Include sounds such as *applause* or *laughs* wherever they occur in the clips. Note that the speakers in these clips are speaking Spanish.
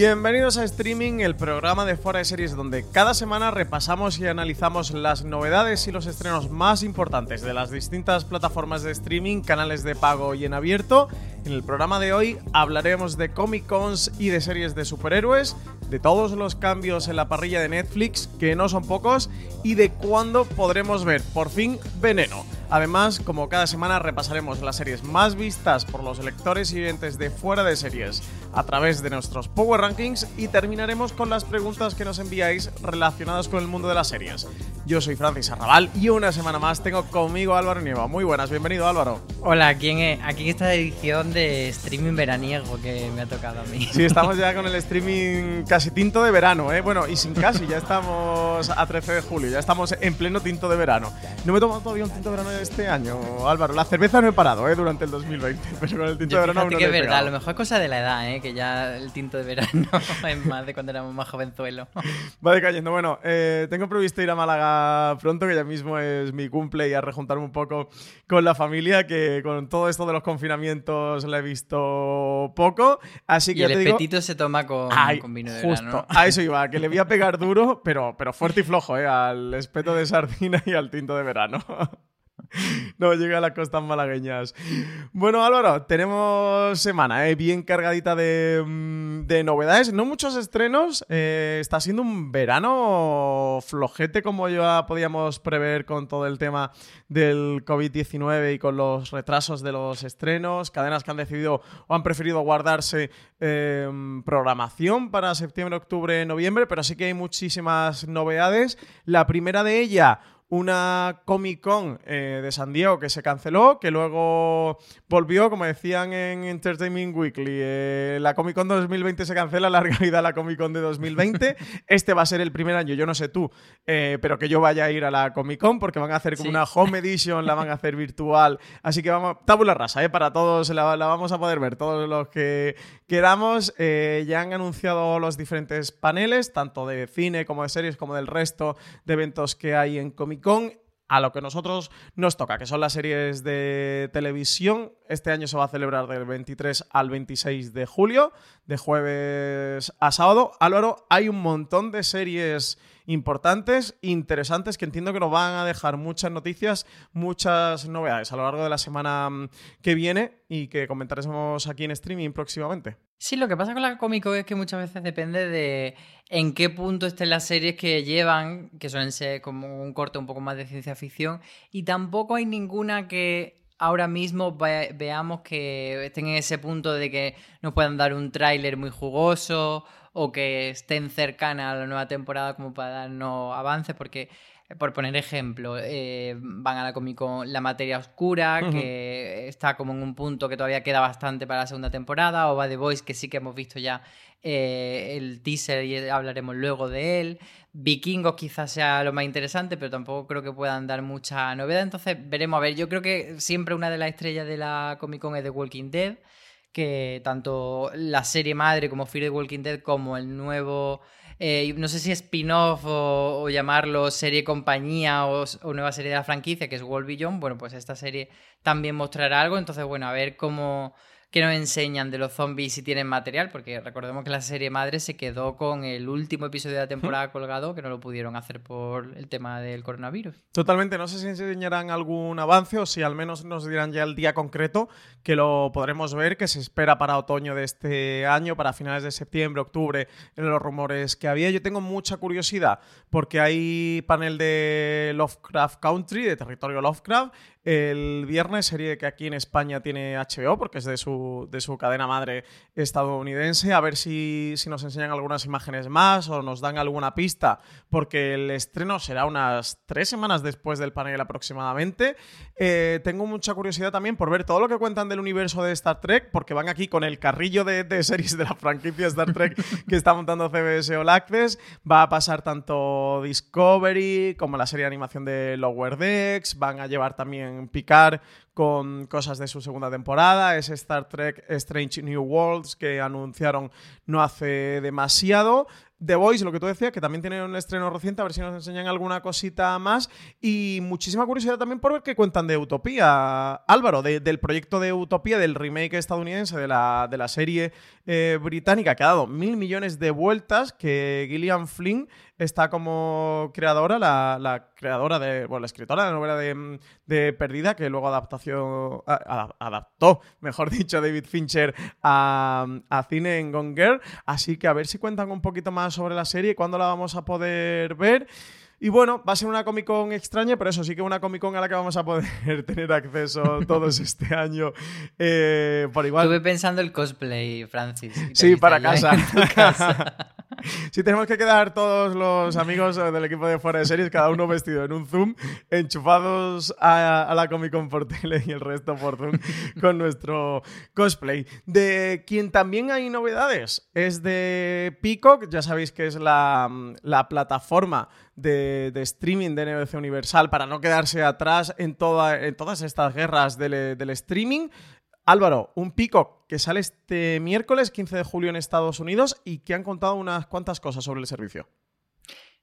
Bienvenidos a Streaming, el programa de Fuera de Series donde cada semana repasamos y analizamos las novedades y los estrenos más importantes de las distintas plataformas de streaming, canales de pago y en abierto. En el programa de hoy hablaremos de Comic Cons y de series de superhéroes, de todos los cambios en la parrilla de Netflix, que no son pocos, y de cuándo podremos ver por fin Veneno. Además, como cada semana repasaremos las series más vistas por los lectores y oyentes de fuera de series a través de nuestros Power Rankings y terminaremos con las preguntas que nos enviáis relacionadas con el mundo de las series. Yo soy Francis Arrabal y una semana más tengo conmigo a Álvaro Nieva. Muy buenas, bienvenido Álvaro. Hola, aquí en, aquí en esta edición de streaming veraniego que me ha tocado a mí. Sí, estamos ya con el *laughs* streaming casi tinto de verano, ¿eh? Bueno, y sin casi, ya estamos a 13 de julio, ya estamos en pleno tinto de verano. No me he tomado todavía un tinto de verano este año, Álvaro. La cerveza no he parado, ¿eh? Durante el 2020, *laughs* pero con el tinto Yo de verano aún no que es verdad, a lo mejor es cosa de la edad, ¿eh? Que ya el tinto de verano *laughs* es más de cuando éramos más jovenzuelos. *laughs* Va decayendo. Bueno, eh, tengo previsto ir a Málaga pronto, que ya mismo es mi cumple y a rejuntarme un poco con la familia, que con todo esto de los confinamientos la he visto poco. Así que Y el te digo. se toma con, Ay, con vino de justo, verano. a eso iba, que le voy a pegar *laughs* duro, pero, pero fuerte y flojo, ¿eh? Al espeto de sardina y al tinto de verano. *laughs* No llega a las costas malagueñas. Bueno, Álvaro, tenemos semana ¿eh? bien cargadita de, mm, de novedades. No muchos estrenos. eh, está siendo un verano flojete, como ya podíamos prever con todo el tema del COVID-19 y con los retrasos de los estrenos. Cadenas que han decidido o han preferido guardarse eh, programación para septiembre, octubre, noviembre, pero sí que hay muchísimas novedades. La primera de ella una Comic Con eh, de San Diego que se canceló, que luego volvió, como decían en Entertainment Weekly, eh, la Comic Con 2020 se cancela, larga *laughs* vida la Comic Con de 2020. Este va a ser el primer año, yo no sé tú, eh, pero que yo vaya a ir a la Comic Con porque van a hacer como Sí. una Home Edition, la van a hacer virtual, así que vamos, tabula rasa, eh, para todos, la, la vamos a poder ver, todos los que queramos. Eh, ya han anunciado los diferentes paneles, tanto de cine como de series, como del resto de eventos que hay en Comic Con. A lo que nosotros nos toca, que son las series de televisión. Este año se va a celebrar del 23 al 26 de julio, de jueves a sábado. Álvaro, hay un montón de series importantes, interesantes, que entiendo que nos van a dejar muchas noticias, muchas novedades a lo largo de la semana mm, que viene y que comentaremos aquí en streaming próximamente. Sí, lo que pasa con la Comic Con es que muchas veces depende de en qué punto estén las series que llevan, que suelen ser como un corte un poco más de ciencia ficción, y tampoco hay ninguna que ahora mismo ve- veamos que estén en ese punto de que nos puedan dar un tráiler muy jugoso o que estén cercanas a la nueva temporada como para darnos avances, porque eh, por poner ejemplo, eh, van a la Comic Con La Materia Oscura, Ujú. que está como en un punto que todavía queda bastante para la segunda temporada, o va The Voice, que sí que hemos visto ya eh, el teaser y hablaremos luego de él. Vikingos quizás sea lo más interesante, pero tampoco creo que puedan dar mucha novedad. Entonces veremos a ver. Yo creo que siempre una de las estrellas de la Comic Con es The Walking Dead, que tanto la serie madre como Fear the Walking Dead como el nuevo eh, no sé si spin-off o, llamarlo serie compañía o, o nueva serie de la franquicia, que es World Beyond, bueno, pues esta serie también mostrará algo, entonces, bueno, a ver cómo que nos enseñan de los zombies si tienen material, porque recordemos que la serie madre se quedó con el último episodio de la temporada colgado, que no lo pudieron hacer por el tema del coronavirus. Totalmente, no sé si enseñarán algún avance o si al menos nos dirán ya el día concreto que lo podremos ver, que se espera para otoño de este año, para finales de septiembre, octubre, en los rumores que había. Yo tengo mucha curiosidad porque hay panel de Lovecraft Country, de territorio Lovecraft, el viernes, serie que aquí en España tiene HBO, porque es de su, de su cadena madre estadounidense. A ver si, si, nos enseñan algunas imágenes más o nos dan alguna pista, porque el estreno será unas tres semanas después del panel aproximadamente. Eh, tengo mucha curiosidad también por ver todo lo que cuentan del universo de Star Trek, porque van aquí con el carrillo de, de series de la franquicia Star Trek que está montando CBS All Access. Va a pasar tanto Discovery como la serie de animación de Lower Decks. Van a llevar también Picard con cosas de su segunda temporada, es Star Trek Strange New Worlds que anunciaron no hace demasiado. The Voice, lo que tú decías, que también tiene un estreno reciente, a ver si nos enseñan alguna cosita más. Y muchísima curiosidad también por qué cuentan de Utopía. Álvaro, de, del proyecto de Utopía, del remake estadounidense de la, de la serie eh, británica, que ha dado mil millones de vueltas, que Gillian Flynn está como creadora, la, la creadora de, bueno, la escritora de la novela de, de Perdida, que luego adaptación, a, adaptó, mejor *laughs* dicho, David Fincher a, a cine en Gone Girl. Así que a ver si cuentan un poquito más sobre la serie cuándo la vamos a poder ver. Y bueno, va a ser una Comic Con extraña, pero eso sí que una Comic Con a la que vamos a poder *laughs* tener acceso todos *laughs* este año. Eh, por igual. Estuve pensando el cosplay, Francis. Sí, para casa. casa. *laughs* sí, tenemos que quedar todos los amigos del equipo de Fuera de Series, cada uno vestido en un Zoom, enchufados a, a la Comic Con por tele y el resto por Zoom *laughs* con nuestro cosplay. De quien también hay novedades es de Peacock, ya sabéis que es la, la plataforma de, de, streaming de NBC Universal para no quedarse atrás en, toda, en todas estas guerras del, del streaming. Álvaro, un pico que sale este miércoles 15 de julio en Estados Unidos y que han contado unas cuantas cosas sobre el servicio.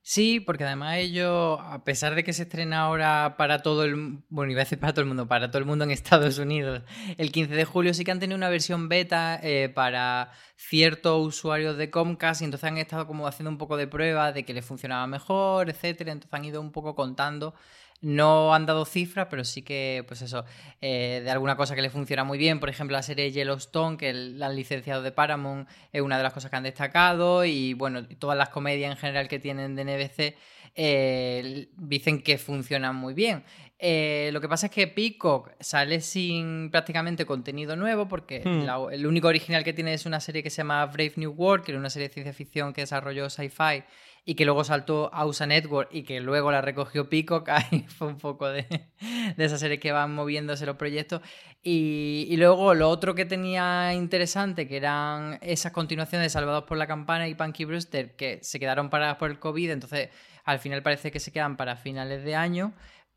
Sí, porque además ellos, a pesar de que se estrena ahora para todo el bueno, iba a decir para todo el mundo, para todo el mundo en Estados Unidos, el 15 de julio sí que han tenido una versión beta eh, para ciertos usuarios de Comcast y entonces han estado como haciendo un poco de prueba de que les funcionaba mejor, etcétera, entonces han ido un poco contando no han dado cifras, pero sí que, pues eso, eh, de alguna cosa que le funciona muy bien. Por ejemplo, la serie Yellowstone, que la han licenciado de Paramount, es una de las cosas que han destacado. Y bueno, todas las comedias en general que tienen de NBC eh, dicen que funcionan muy bien. Eh, lo que pasa es que Peacock sale sin prácticamente contenido nuevo porque Hmm. la- el único original que tiene es una serie que se llama Brave New World, que era una serie de ciencia ficción que desarrolló Sci-Fi y que luego saltó a USA Network y que luego la recogió Peacock. *laughs* Ahí fue un poco de, de esas series que van moviéndose los proyectos. Y, y luego lo otro que tenía interesante, que eran esas continuaciones de Salvados por la Campana y Punky Brewster, que se quedaron paradas por el COVID, entonces al final parece que se quedan para finales de año.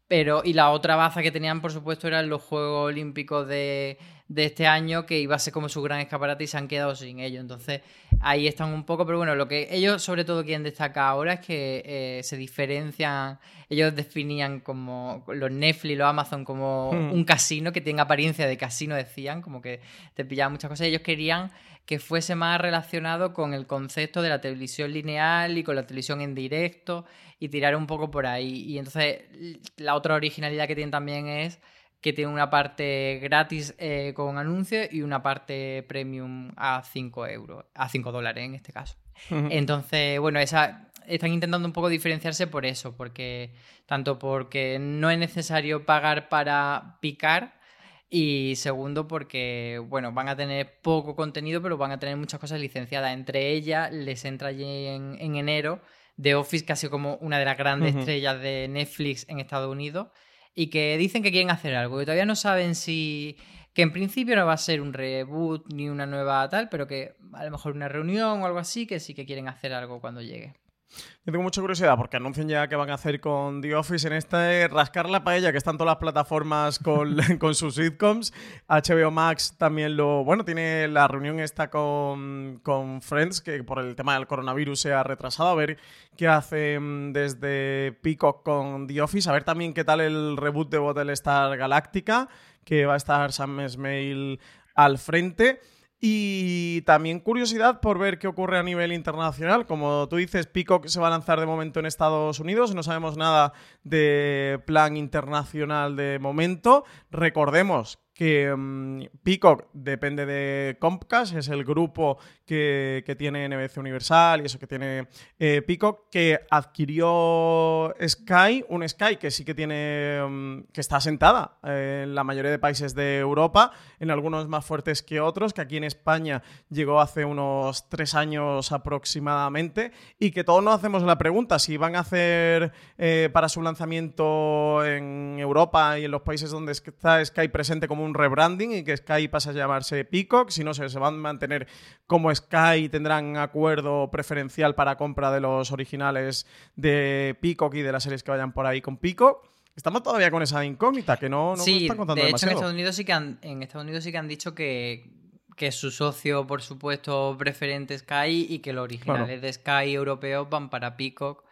Pero, y la otra baza que tenían, por supuesto, eran los Juegos Olímpicos de, de este año, que iba a ser como su gran escaparate y se han quedado sin ello. Entonces, ahí están un poco, pero bueno, lo que ellos sobre todo quieren destacar ahora es que eh, se diferencian, ellos definían como los Netflix, los Amazon como Hmm. un casino que tiene apariencia de casino, decían, como que te pillaban muchas cosas. Ellos querían que fuese más relacionado con el concepto de la televisión lineal y con la televisión en directo y tirar un poco por ahí. Y entonces la otra originalidad que tienen también es que tiene una parte gratis eh, con anuncios y una parte premium a 5 euros, a 5 dólares en este caso. Entonces, bueno, esa, están intentando un poco diferenciarse por eso, porque tanto porque no es necesario pagar para picar y segundo porque, bueno, van a tener poco contenido, pero van a tener muchas cosas licenciadas. Entre ellas les entra allí en, en enero The Office, sido como una de las grandes estrellas de Netflix en Estados Unidos y que dicen que quieren hacer algo, que todavía no saben si que en principio no va a ser un reboot ni una nueva tal, pero que a lo mejor una reunión o algo así, que sí que quieren hacer algo cuando llegue. Yo tengo mucha curiosidad porque anuncian ya que van a hacer con The Office en este rascar la paella, que están todas las plataformas con, *laughs* con sus sitcoms. HBO Max también lo. Bueno, tiene la reunión esta con, con Friends, que por el tema del coronavirus se ha retrasado. A ver qué hacen desde Peacock con The Office. A ver también qué tal el reboot de Battlestar Galáctica, que va a estar Sam Esmail al frente. Y también curiosidad por ver qué ocurre a nivel internacional. Como tú dices, Peacock se va a lanzar de momento en Estados Unidos. No sabemos nada de plan internacional de momento. Recordemos que um, Peacock depende de Comcast, es el grupo que, que tiene NBC Universal y eso que tiene eh, Peacock, que adquirió Sky, un Sky que sí que tiene, um, que está asentada eh, en la mayoría de países de Europa, en algunos más fuertes que otros, que aquí en España llegó hace unos tres años aproximadamente, y que todos nos hacemos la pregunta si van a hacer eh, para su lanzamiento en Europa y en los países donde está Sky presente como un rebranding y que Sky pasa a llamarse Peacock, si no se, se van a mantener como Sky tendrán acuerdo preferencial para compra de los originales de Peacock y de las series que vayan por ahí con Peacock. Estamos todavía con esa incógnita que no, no sí, están contando de hecho en. Estados Unidos sí que han, en Estados Unidos sí que han dicho que, que su socio, por supuesto, preferente es Sky y que los originales de Sky europeos van para Peacock,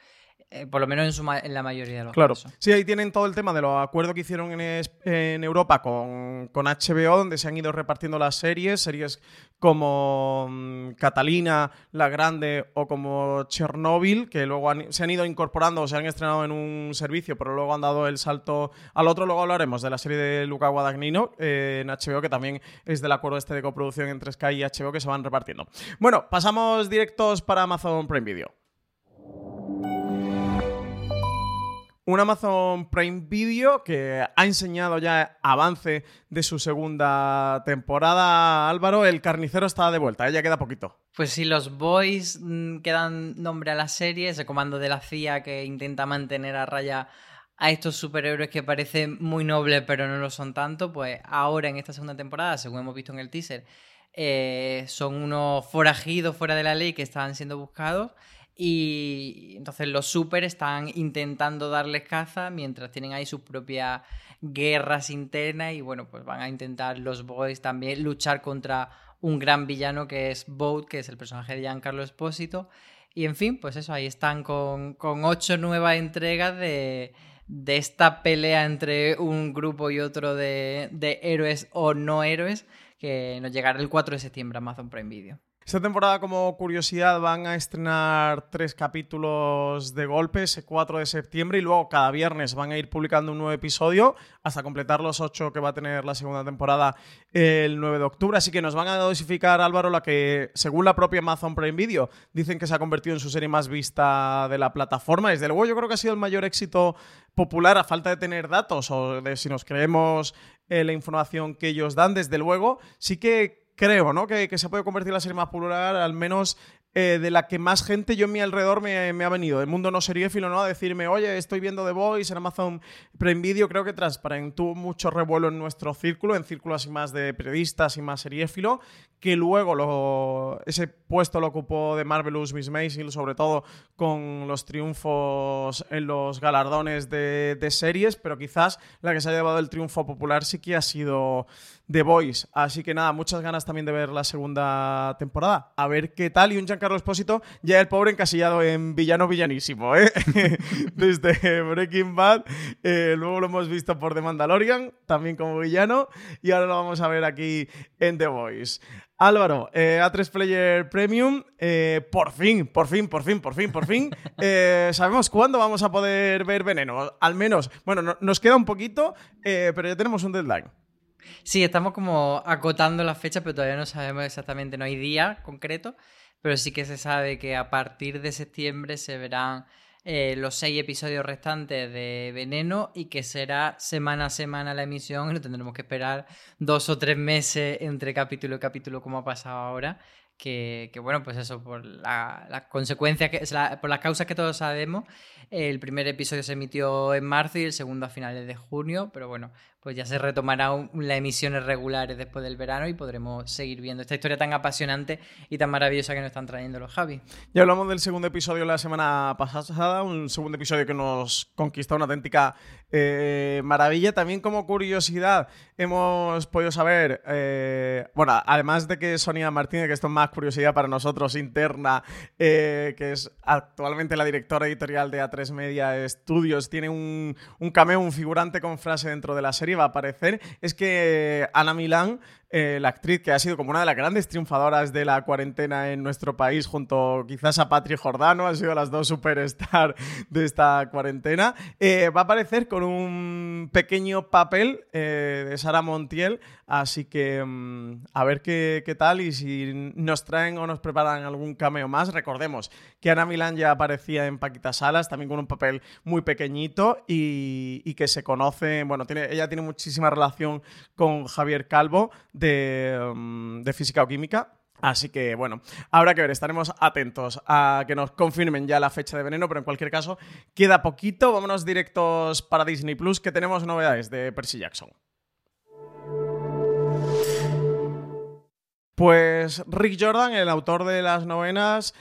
eh, por lo menos en, su ma- en la mayoría de los Claro, casos. sí, ahí tienen todo el tema de los acuerdos que hicieron en, es- en Europa con, con HBO, donde se han ido repartiendo las series, series como mm, Catalina, La Grande o como Chernobyl, que luego han- se han ido incorporando o se han estrenado en un servicio, pero luego han dado el salto al otro. Luego hablaremos de la serie de Luca Guadagnino eh, en HBO, que también es del acuerdo este de coproducción entre Sky y HBO que se van repartiendo. Bueno, pasamos directos para Amazon Prime Video. Un Amazon Prime Video que ha enseñado ya avance de su segunda temporada. Álvaro, el carnicero está de vuelta, ¿eh? ya queda poquito. Pues sí, los Boys mm, que dan nombre a la serie, ese comando de la CIA que intenta mantener a raya a estos superhéroes que parecen muy nobles pero no lo son tanto, pues ahora en esta segunda temporada, según hemos visto en el teaser, eh, son unos forajidos fuera de la ley que están siendo buscados y entonces los super están intentando darles caza mientras tienen ahí sus propias guerras internas y bueno, pues van a intentar los boys también luchar contra un gran villano que es Boat, que es el personaje de Giancarlo Espósito. Y en fin, pues eso, ahí están con, con ocho nuevas entregas de, de esta pelea entre un grupo y otro de, de héroes o no héroes que nos llegará el 4 de septiembre a Amazon Prime Video. Esta temporada, como curiosidad, van a estrenar tres capítulos de golpe, ese 4 de septiembre, y luego cada viernes van a ir publicando un nuevo episodio hasta completar los ocho que va a tener la segunda temporada el 9 de octubre. Así que nos van a dosificar, Álvaro, la que, según la propia Amazon Prime Video, dicen que se ha convertido en su serie más vista de la plataforma. Desde luego, yo creo que ha sido el mayor éxito popular a falta de tener datos o de si nos creemos eh, la información que ellos dan. Desde luego, sí que creo, ¿no? Que, se puede convertir en la serie más popular, al menos eh, de la que más gente yo en mi alrededor me, ha venido. El mundo no seriéfilo, ¿no? A decirme, oye, estoy viendo The Voice en Amazon Prime Video. Creo que Transparent mucho revuelo en nuestro círculo, en círculos así más de periodistas y más seriéfilo, que luego ese puesto lo ocupó de Marvelous Miss Maisel, sobre todo con los triunfos en los galardones de, de series, pero quizás la que se ha llevado el triunfo popular sí que ha sido The Voice. Así que nada, muchas ganas también de ver la segunda temporada. A ver qué tal. Y un Giancarlo Espósito, ya el pobre encasillado en villano villanísimo, ¿eh? *laughs* Desde Breaking Bad. eh, luego lo hemos visto por The Mandalorian, también como villano. Y ahora lo vamos a ver aquí en The Voice. Álvaro, eh, A3 Player Premium, eh, por fin, por fin, por fin, por fin, por fin, *laughs* eh, sabemos cuándo vamos a poder ver Veneno. Al menos, bueno, no- nos queda un poquito, pero ya tenemos un deadline. Sí, estamos como acotando las fechas, pero todavía no sabemos exactamente, no hay día concreto, pero sí que se sabe que a partir de septiembre se verán eh, los seis episodios restantes de Veneno y que será semana a semana la emisión y no tendremos que esperar dos o tres meses entre capítulo y capítulo como ha pasado ahora, que, bueno, pues eso, por las la consecuencias, que, la, por las causas que todos sabemos, el primer episodio se emitió en marzo y el segundo a finales de junio, pero bueno, pues ya se retomará las emisiones regulares después del verano y podremos seguir viendo esta historia tan apasionante y tan maravillosa que nos están trayendo los Javi. Ya hablamos del segundo episodio la semana pasada, un segundo episodio que nos conquistó una auténtica eh, maravilla. También como curiosidad hemos podido saber, eh, bueno, además de que Sonia Martínez, que esto es más curiosidad para nosotros interna, eh, que es actualmente la directora editorial de A3 Media Studios, tiene un cameo, un figurante con frase dentro de la serie va a aparecer es que Ana Milán eh, la actriz que ha sido como una de las grandes triunfadoras de la cuarentena en nuestro país, junto quizás a Patri Jordano, han sido las dos superstars de esta cuarentena. Eh, va a aparecer con un pequeño papel eh, de Sara Montiel, así que mm, a ver qué, qué, tal y si nos traen o nos preparan algún cameo más. Recordemos que Ana Milán ya aparecía en Paquita Salas, también con un papel muy pequeñito y, y que se conoce, bueno, tiene, ella tiene muchísima relación con Javier Calvo Mm, de, física o química. Así que bueno, habrá que ver, estaremos atentos a que nos confirmen ya la fecha de veneno, pero en cualquier caso, queda poquito. Vámonos directos para Disney Plus, que tenemos novedades de Percy Jackson. Pues Rick Jordan, el autor de las novenas,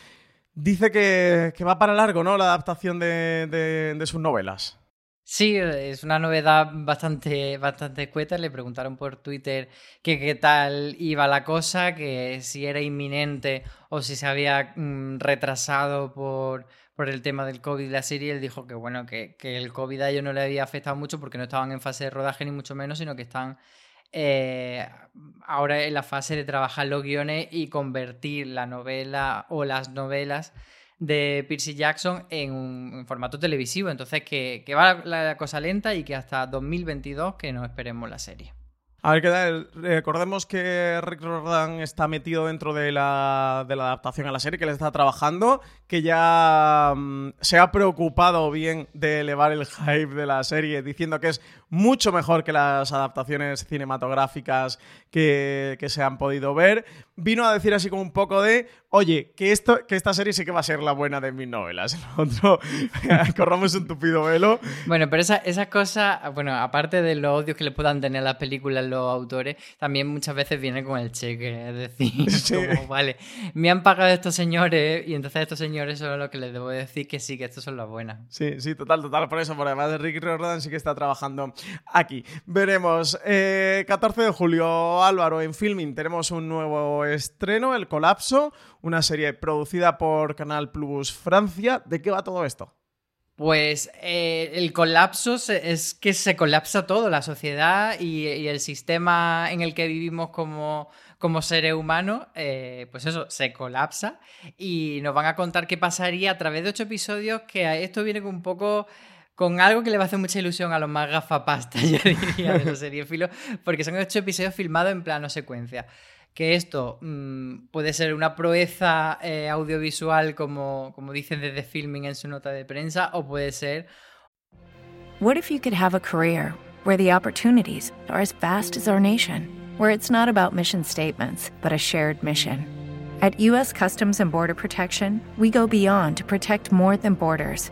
dice que, va para largo, ¿no? La adaptación de sus novelas. Sí, es una novedad bastante, bastante cueta. Le preguntaron por Twitter qué tal iba la cosa, que si era inminente o si se había mm, retrasado por, por el tema del COVID la serie. Él dijo que bueno, que, que, el COVID a ellos no le había afectado mucho porque no estaban en fase de rodaje ni mucho menos, sino que están eh, ahora en la fase de trabajar los guiones y convertir la novela o las novelas de Percy Jackson en formato televisivo. Entonces, que, que va la, cosa lenta y que hasta 2022 que no esperemos la serie. A ver qué tal. Recordemos que Rick Jordan está metido dentro de la, de la adaptación a la serie, que le está trabajando, que ya mm, se ha preocupado bien de elevar el hype de la serie, diciendo que es mucho mejor que las adaptaciones cinematográficas que, se han podido ver. Vino a decir así como un poco de, oye, que, esto, que esta serie sí que va a ser la buena de mis novelas. *laughs* otro, *laughs* corramos un tupido velo. Bueno, pero esas esa cosas, bueno, aparte de los odios que le puedan tener las películas los autores, también muchas veces viene con el cheque. Es decir, *laughs* como, vale, me han pagado estos señores y entonces estos señores son los que les debo decir que sí, que estos son las buenas. Sí, sí, total, total. Por eso, por además de Rick Riordan sí que está trabajando aquí. Veremos. 14 eh, de julio, Álvaro, en Filming tenemos un nuevo estreno, El Colapso, una serie producida por Canal Plus Francia. ¿De qué va todo esto? Pues eh, el colapso es que se colapsa todo, la sociedad y, el sistema en el que vivimos como, como seres humanos, eh, pues eso, se colapsa y nos van a contar qué pasaría a través de ocho episodios, que esto viene un poco con algo que le va a hacer mucha ilusión a los más gafapastas, *laughs* yo diría, de los seriefilos, porque son ocho episodios filmados en plano secuencia. Que esto mmm, puede ser una proeza eh, audiovisual, como, como dicen desde Filming en su nota de prensa, o puede ser. What if you could have a career where the opportunities are as vast as our nation, where it's not about mission statements, but a shared mission? At U.S. Customs and Border Protection, we go beyond to protect more than borders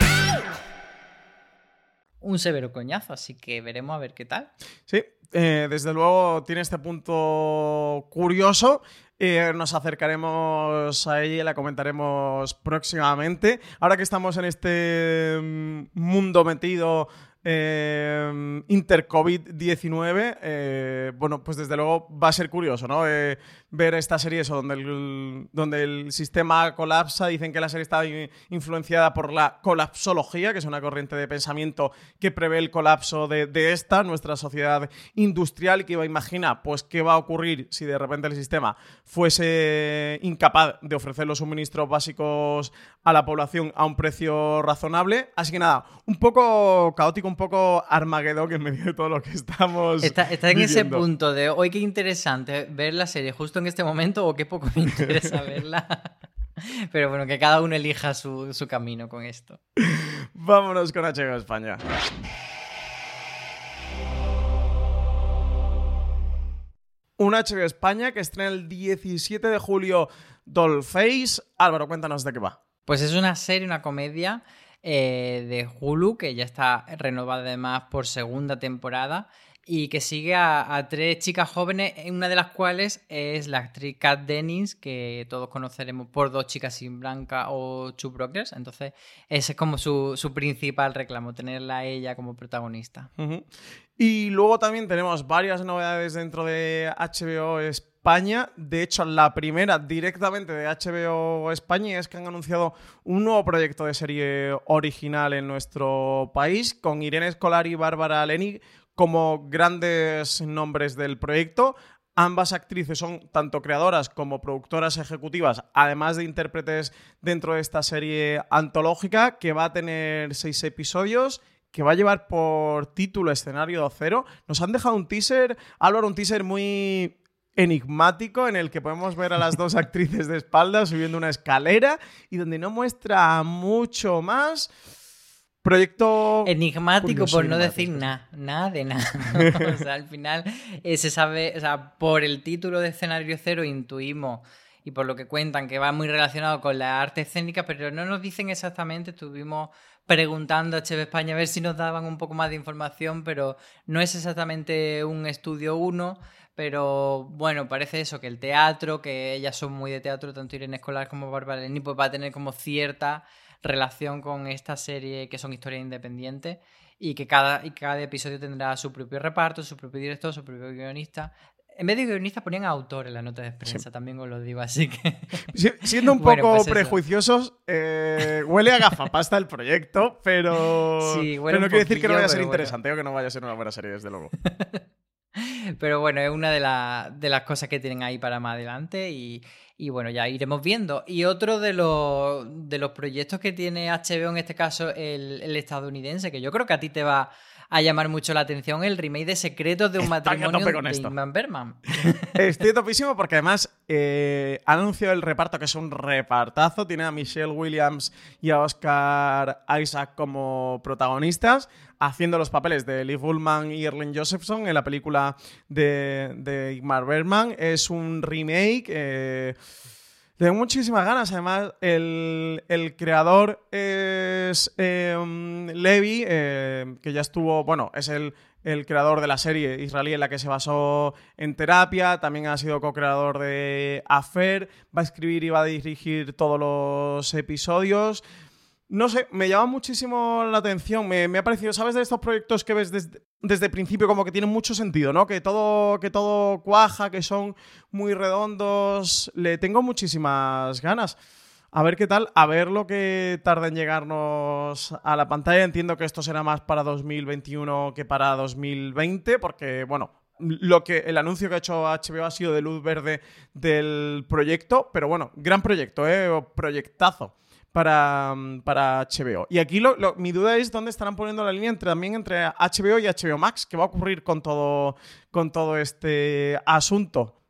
un severo coñazo, así que veremos a ver qué tal. Sí, eh, desde luego tiene este punto curioso. Eh, nos acercaremos a ella y la comentaremos próximamente. Ahora que estamos en este mm, mundo metido eh, inter-COVID-19, eh, bueno, pues desde luego va a ser curioso, ¿no? Ver esta serie, eso, donde el, donde el sistema colapsa. Dicen que la serie está influenciada por la colapsología, que es una corriente de pensamiento que prevé el colapso de, de esta, nuestra sociedad industrial, que iba a imaginar, pues, qué va a ocurrir si de repente el sistema fuese incapaz de ofrecer los suministros básicos a la población a un precio razonable. Así que nada, un poco caótico, un poco Armagedón en medio de todo lo que estamos. Está, está en ese punto de hoy qué interesante ver la serie justo en este momento o qué poco me *laughs* interesa verla. *laughs* Pero bueno, que cada uno elija su, su camino con esto. Vámonos con HBO España. Un HBO España que estrena el 17 de julio Dollface. Álvaro, cuéntanos de qué va. Pues es una serie, una comedia eh, de Hulu que ya está renovada además por segunda temporada y que sigue a, tres chicas jóvenes, una de las cuales es la actriz Kat Dennings, que todos conoceremos por Dos chicas sin blanca o Two Brokers. Entonces, ese es como su, principal reclamo, tenerla a ella como protagonista. Y luego también tenemos varias novedades dentro de HBO España. De hecho, la primera directamente de HBO España es que han anunciado un nuevo proyecto de serie original en nuestro país con Irene Escolar y Bárbara Leni como grandes nombres del proyecto. Ambas actrices son tanto creadoras como productoras ejecutivas, además de intérpretes dentro de esta serie antológica que va a tener seis episodios que va a llevar por título Escenario Cero. Nos han dejado un teaser, Álvaro, un teaser muy enigmático en el que podemos ver a las dos actrices de espalda subiendo una escalera y donde no muestra mucho más. Proyecto. Enigmático por no decir nada, nada de nada. *laughs* o sea, al final eh, se sabe, o sea, por el título de escenario cero intuimos y por lo que cuentan que va muy relacionado con la arte escénica, pero no nos dicen exactamente, estuvimos preguntando a HB España a ver si nos daban un poco más de información, pero no es exactamente un estudio uno, pero bueno, parece eso, que el teatro, que ellas son muy de teatro, tanto Irene Escolar como Bárbara Leni, pues va a tener como cierta relación con esta serie que son historias independientes y que cada, y cada episodio tendrá su propio reparto, su propio director, su propio guionista. En vez de guionistas ponían autor en la nota de prensa, también os lo digo, así que... *laughs* siendo un poco pues prejuiciosos, eh, huele a gafapasta el proyecto, pero, sí, pero no quiere decir que no vaya a ser interesante o que no vaya a ser una buena serie, desde luego. *laughs* pero bueno, es una de, de las cosas que tienen ahí para más adelante y, y bueno, ya iremos viendo. Y otro de los, de los proyectos que tiene HBO, en este caso el, el estadounidense, que yo creo que a ti te va a llamar mucho la atención el remake de Secretos de un matrimonio de Ingmar Berman. *laughs* Estoy topísimo porque además eh, anunció el reparto, que es un repartazo. Tiene a Michelle Williams y a Oscar Isaac como protagonistas, haciendo los papeles de Liv Ullman y Erlen Josephson en la película de, de Ingmar Bergman. Es un remake. Eh, tengo muchísimas ganas. Además, el, creador es em, Levi, eh, que ya estuvo, bueno, es el, el, creador de la serie israelí en la que se basó en terapia. También ha sido co-creador de Affair. Va a escribir y va a dirigir todos los episodios. No sé, me llama muchísimo la atención. Me, ha parecido, ¿sabes? De estos proyectos que ves desde, desde, el principio, como que tienen mucho sentido, ¿no? Que todo, que todo cuaja, que son muy redondos. Le tengo muchísimas ganas. A ver qué tal, a ver lo que tarda en llegarnos a la pantalla. Entiendo que esto será más para 2021 que para 2020, porque, bueno, lo que el anuncio que ha hecho HBO ha sido de luz verde del proyecto, pero bueno, gran proyecto, ¿eh? Proyectazo para, para HBO. Y aquí mi duda es dónde estarán poniendo la línea entre, también entre HBO y HBO Max, qué va a ocurrir con todo, con todo este asunto.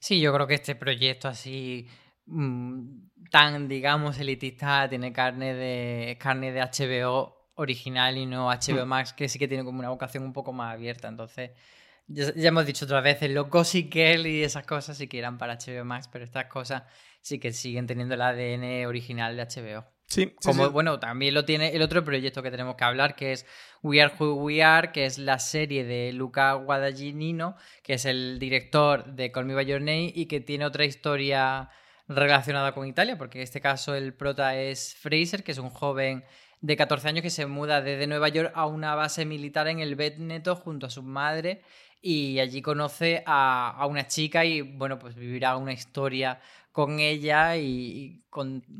Sí, yo creo que este proyecto así mm, tan, digamos, elitista tiene carne de, carne de HBO original y no HBO mm. Max, que sí que tiene como una vocación un poco más abierta. Entonces, ya, hemos dicho otras veces, los Gossip Girl y esas cosas sí que eran para HBO Max, pero estas cosas sí que siguen teniendo el ADN original de HBO. Sí, Como, bueno, también lo tiene el otro proyecto que tenemos que hablar, que es We Are Who We Are, que es la serie de Luca Guadagnino, que es el director de Call Me By Your Name y que tiene otra historia relacionada con Italia, porque en este caso el prota es Fraser, que es un joven de 14 años que se muda desde Nueva York a una base militar en el Neto junto a su madre y allí conoce a, una chica y bueno, pues vivirá una historia con ella y,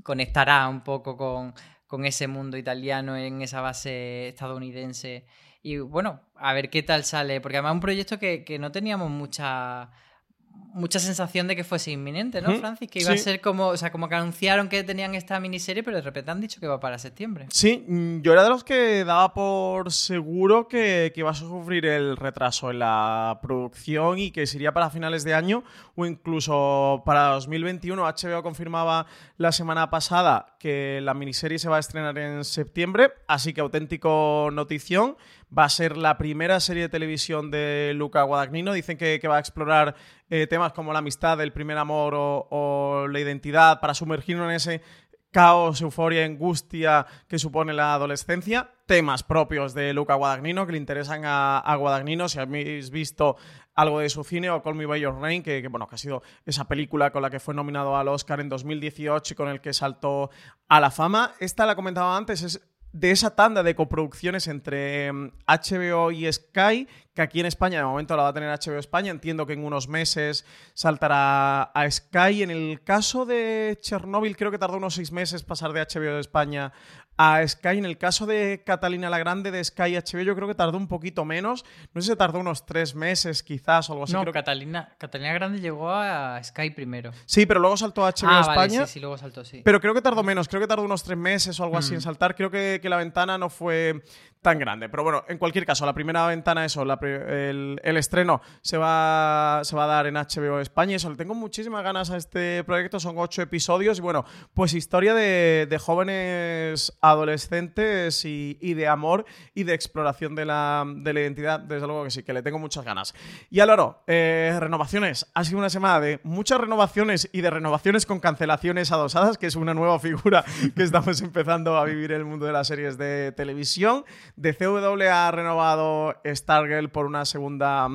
conectará un poco con, con, ese mundo italiano en esa base estadounidense. Y bueno, a ver qué tal sale, porque además es un proyecto que, que no teníamos mucha mucha sensación de que fuese inminente, ¿no, Francis? Que iba a ser como, o sea, como que anunciaron que tenían esta miniserie, pero de repente han dicho que va para septiembre. Sí, mm, yo era de los que daba por seguro que, que iba a sufrir el retraso en la producción y que sería para finales de año o incluso para 2021. HBO confirmaba la semana pasada que la miniserie se va a estrenar en septiembre, así que auténtico notición. Va a ser la primera serie de televisión de Luca Guadagnino. Dicen que, va a explorar eh, temas como la amistad, el primer amor o, la identidad para sumergirnos en ese caos, euforia, angustia que supone la adolescencia, temas propios de Luca Guadagnino que le interesan a, Guadagnino. Si habéis visto algo de su cine o Call Me By Your Name, que, bueno, que ha sido esa película con la que fue nominado al Oscar en 2018 y con el que saltó a la fama. Esta la comentaba antes, es de esa tanda de coproducciones entre HBO mm, y Sky, que aquí en España de momento la va a tener HBO España, entiendo que en unos meses saltará a Sky. En el caso de Chernobyl creo que tardó unos seis meses pasar de HBO España a Sky. En el caso de Catalina la Grande de Sky HBO, yo creo que tardó un poquito menos. No sé si tardó unos tres meses quizás o algo así. No, creo Catalina, Catalina Grande llegó a Sky primero. Sí, pero luego saltó a HBO ah, España. Vale, sí, sí, luego saltó, sí. Pero creo que tardó menos, creo que tardó unos tres meses o algo así en mm. saltar. Creo que, que la ventana no fue tan grande. Pero bueno, en cualquier caso, la primera ventana, eso, el, estreno se va, se va a dar en HBO España. Eso, le tengo muchísimas ganas a este proyecto. Son ocho episodios y bueno, pues historia de, jóvenes adolescentes y, de amor y de exploración de la, identidad. Desde luego que sí, que le tengo muchas ganas. Y Aloro, eh, renovaciones. Ha sido una semana de muchas renovaciones y de renovaciones con cancelaciones adosadas, que es una nueva figura *laughs* que estamos empezando a vivir en el mundo de las series de televisión. DCW ha renovado Stargirl por una segunda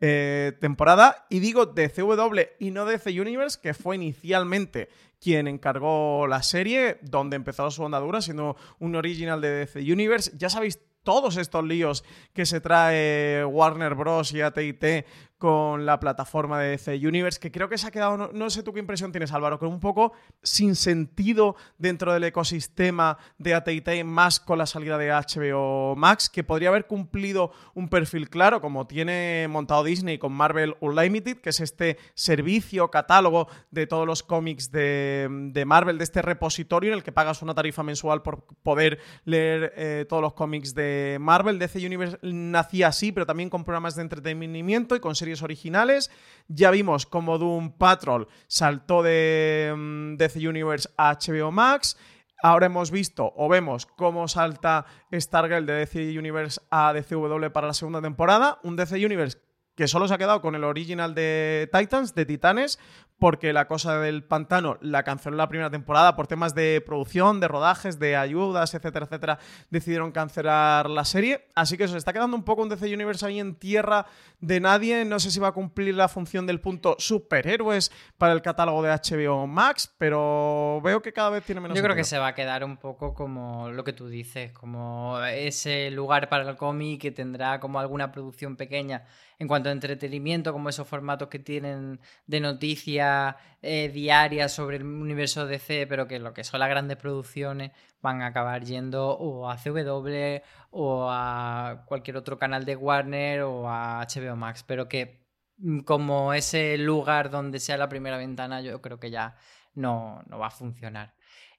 eh, temporada. Y digo DCW y no DC Universe, que fue inicialmente quien encargó la serie, donde empezó su andadura, siendo un original de DC Universe. Ya sabéis todos estos líos que se trae Warner Bros. y AT&T con la plataforma de DC Universe, que creo que se ha quedado, no, sé tú qué impresión tienes Álvaro, que un poco sin sentido dentro del ecosistema de AT&T, más con la salida de HBO Max, que podría haber cumplido un perfil claro, como tiene montado Disney con Marvel Unlimited, que es este servicio, catálogo de todos los cómics de, Marvel, de este repositorio en el que pagas una tarifa mensual por poder leer eh, todos los cómics de Marvel. DC Universe nacía así, pero también con programas de entretenimiento y con originales. Ya vimos como Doom Patrol saltó de mm, DC Universe a HBO Max. Ahora hemos visto o vemos cómo salta Stargirl de DC Universe a DCW para la segunda temporada. Un DC Universe que solo se ha quedado con el original de Titans, de Titanes, porque la cosa del pantano la canceló la primera temporada por temas de producción, de rodajes, de ayudas, etcétera, etcétera. Decidieron cancelar la serie. Así que se está quedando un poco un DC Universe ahí en tierra de nadie. No sé si va a cumplir la función del punto superhéroes para el catálogo de HBO Max, pero veo que cada vez tiene menos. Yo creo que se va a quedar un poco como lo que tú dices, como ese lugar para el cómic que tendrá como alguna producción pequeña en cuanto a entretenimiento, como esos formatos que tienen de noticias eh, diarias sobre el universo DC, pero que lo que son las grandes producciones van a acabar yendo o a CW o a cualquier otro canal de Warner o a HBO Max, pero que mm, como ese lugar donde sea la primera ventana, yo creo que ya no, no va a funcionar.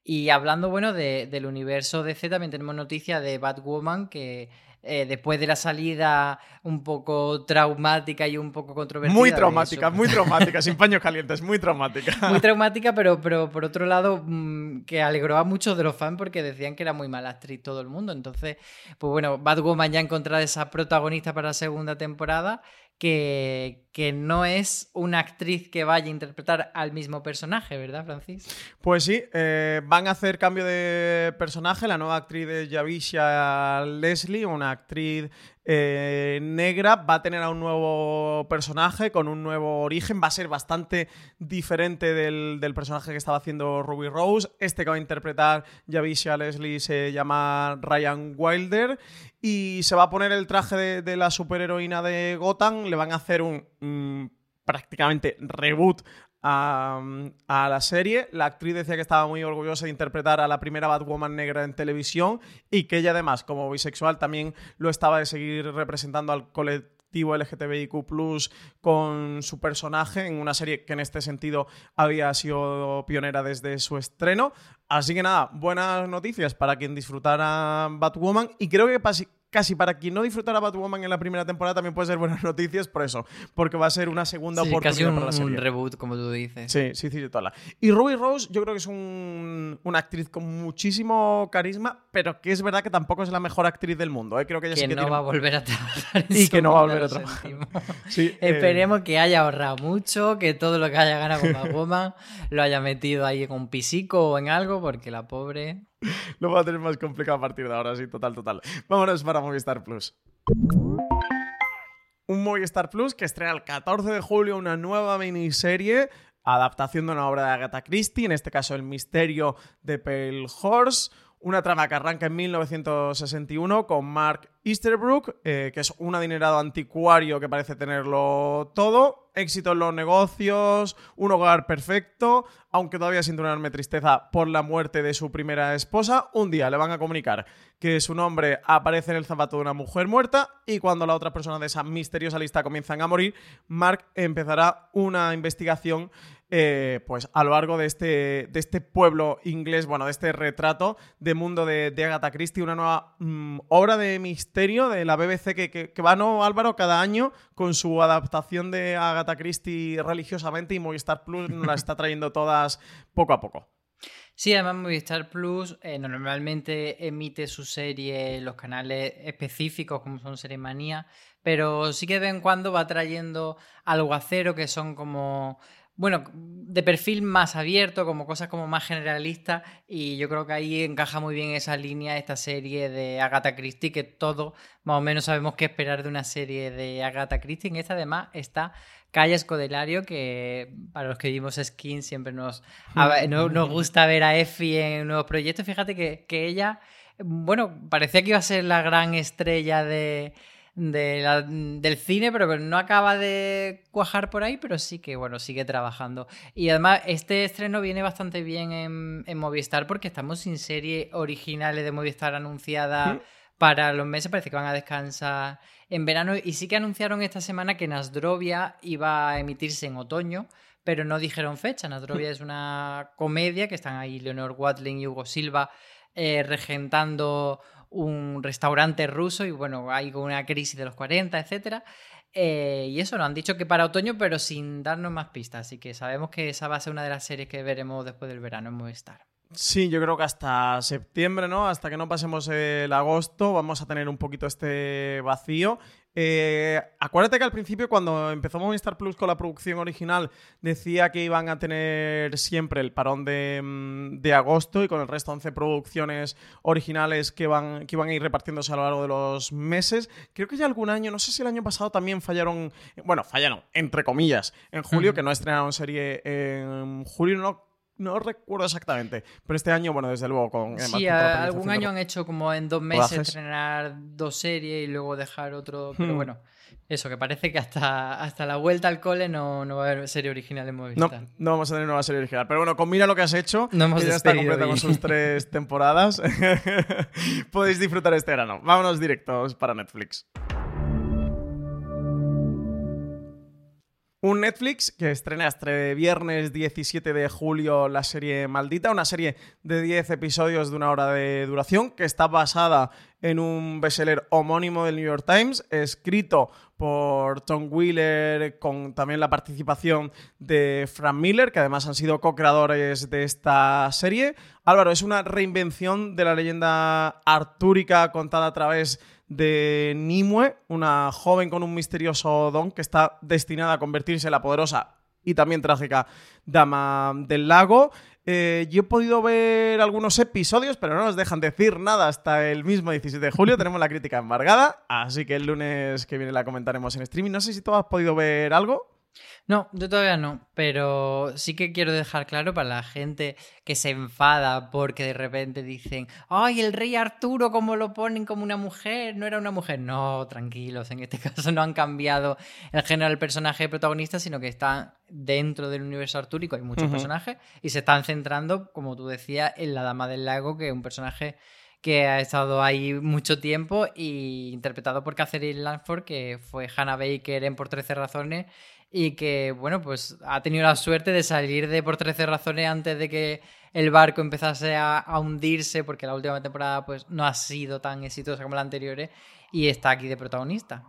Y hablando, bueno, del universo DC, también tenemos noticia de Batwoman, que eh, después de la salida un poco traumática y un poco controvertida. Muy traumática, muy traumática, sin *laughs* paños calientes, muy traumática. Muy *laughs* traumática, pero, pero por otro lado, mm, que alegró a muchos de los fans porque decían que era muy mala actriz todo el mundo. Entonces, pues bueno, Batwoman ya ha encontrado esa protagonista para la segunda temporada que, que, no es una actriz que vaya a interpretar al mismo personaje, ¿verdad, Francis? Pues sí, eh, van a hacer cambio de personaje. La nueva actriz es Javisha Leslie, una actriz eh, negra, va a tener a un nuevo personaje con un nuevo origen, va a ser bastante diferente del, del personaje que estaba haciendo Ruby Rose. Este que va a interpretar Javisha Leslie se llama Ryan Wilder y se va a poner el traje de, de la superheroína de Gotham, le van a hacer un... mm, prácticamente reboot a, la serie. La actriz decía que estaba muy orgullosa de interpretar a la primera Batwoman negra en televisión y que ella además, como bisexual, también lo estaba de seguir representando al colectivo LGTBIQ con su personaje en una serie que en este sentido había sido pionera desde su estreno. Así que nada, buenas noticias para quien disfrutara Batwoman y creo que casi para quien no disfrutara Batwoman en la primera temporada también puede ser buenas *laughs* noticias por eso, porque va a ser una segunda Sí, oportunidad casi un, para la serie. un reboot, como tú dices. Sí, sí, sí, total. Y Ruby Rose, yo creo que es un- una actriz con muchísimo carisma, pero que es verdad que tampoco es la mejor actriz del mundo. ¿eh? Creo que ella que sí que no tiene- va a volver a trabajar. *laughs* en Y que no va a volver a trabajar. *laughs* Sí, eh, Esperemos que haya ahorrado mucho, que todo lo que haya ganado con Batwoman lo haya metido ahí en un pisico o en algo, porque la pobre. *laughs* Lo va a tener más complicado a partir de ahora, sí, total, total. Vámonos para Movistar Plus. Un Movistar Plus que estrena el 14 de julio una nueva miniserie, adaptación de una obra de Agatha Christie, en este caso El misterio de Pale Horse. Una trama que arranca en 1961 con Mark Easterbrook, eh, que es un adinerado anticuario que parece tenerlo todo. Éxito en los negocios, un hogar perfecto, aunque todavía siente una enorme tristeza por la muerte de su primera esposa. Un día le van a comunicar que su nombre aparece en el zapato de una mujer muerta y cuando la otra persona de esa misteriosa lista comienzan a morir, Mark empezará una investigación eh, pues a lo largo de este, de este pueblo inglés, bueno, de este retrato de mundo de, de Agatha Christie, una nueva mm, obra de misterio de la BBC que, va, ¿no, Álvaro? Cada año con su adaptación de Agatha Christie religiosamente y Movistar Plus nos las está trayendo todas poco a poco. Sí, además Movistar Plus eh, normalmente emite su serie en los canales específicos como son Serie Manía, pero sí que de vez en cuando va trayendo algo a cero que son como, bueno, de perfil más abierto, como cosas como más generalistas y yo creo que ahí encaja muy bien esa línea esta serie de Agatha Christie que todos más o menos sabemos qué esperar de una serie de Agatha Christie. En esta además está Calle Escodelario, que para los que vimos Skin siempre nos, no- nos gusta ver a Effie en nuevos proyectos. Fíjate que, que ella, bueno, parecía que iba a ser la gran estrella de, de la- del cine, pero que no acaba de cuajar por ahí, pero sí que, bueno, sigue trabajando. Y además, este estreno viene bastante bien en, en Movistar porque estamos sin serie originales de Movistar anunciada para los meses. Parece que van a descansar en verano. Y sí que anunciaron esta semana que Nasdrovia iba a emitirse en otoño, pero no dijeron fecha. Nasdrovia es una comedia que están ahí Leonor Watling y Hugo Silva eh, regentando un restaurante ruso y bueno, hay una crisis de los 40, etcétera. Eh, y eso, nos han dicho que para otoño, pero sin darnos más pistas. Así que sabemos que esa va a ser una de las series que veremos después del verano en Movistar. Sí, yo creo que hasta septiembre, ¿no? Hasta que no pasemos el agosto, vamos a tener un poquito este vacío. Eh, acuérdate que al principio, cuando empezó Movistar Plus con la producción original, decía que iban a tener siempre el parón de, mm, de agosto y con el resto 11 producciones originales que, van, que iban a ir repartiéndose a lo largo de los meses. Creo que ya algún año, no sé si el año pasado también fallaron, bueno, fallaron, entre comillas, en julio, que no estrenaron serie en julio, no no recuerdo exactamente, pero este año, bueno, desde luego, con... Sí, a- algún año han hecho como en dos meses rodajes. estrenar dos series y luego dejar otro. Pero Hmm. bueno, eso, que parece que hasta, hasta la vuelta al cole no, no va a haber serie original en No, Movistar. no vamos a tener nueva serie original. Pero bueno, con Mira lo que has hecho, No hemos que ya está completa con sus tres *laughs* temporadas, *laughs* podéis disfrutar este verano. Vámonos directos para Netflix. Un Netflix que estrena este viernes 17 de julio la serie Maldita, una serie de 10 episodios de una hora de duración que está basada en un bestseller homónimo del New York Times, escrito por Tom Wheeler con también la participación de Frank Miller, que además han sido co-creadores de esta serie. Álvaro, es una reinvención de la leyenda artúrica contada a través de Nimue, una joven con un misterioso don que está destinada a convertirse en la poderosa y también trágica Dama del Lago. Eh, yo he podido ver algunos episodios, pero no nos dejan decir nada hasta el mismo 17 de julio. Tenemos la crítica embargada, así que el lunes que viene la comentaremos en streaming. No sé si tú has podido ver algo. No, yo todavía no, pero sí que quiero dejar claro para la gente que se enfada porque de repente dicen, ay, el rey Arturo, ¿cómo lo ponen como una mujer? No era una mujer. No, tranquilos, en este *laughs* caso no han cambiado el género del personaje protagonista, sino que está dentro del universo artúrico, hay muchos personajes, y se están centrando, como tú decías, en la Dama del Lago, que es un personaje que ha estado ahí mucho tiempo y interpretado por Catherine Lanford, que fue Hannah Baker en Por 13 Razones y que, bueno, pues ha tenido la suerte de salir de por 13 razones antes de que el barco empezase a, hundirse, porque la última temporada pues no ha sido tan exitosa como la anterior y está aquí de protagonista.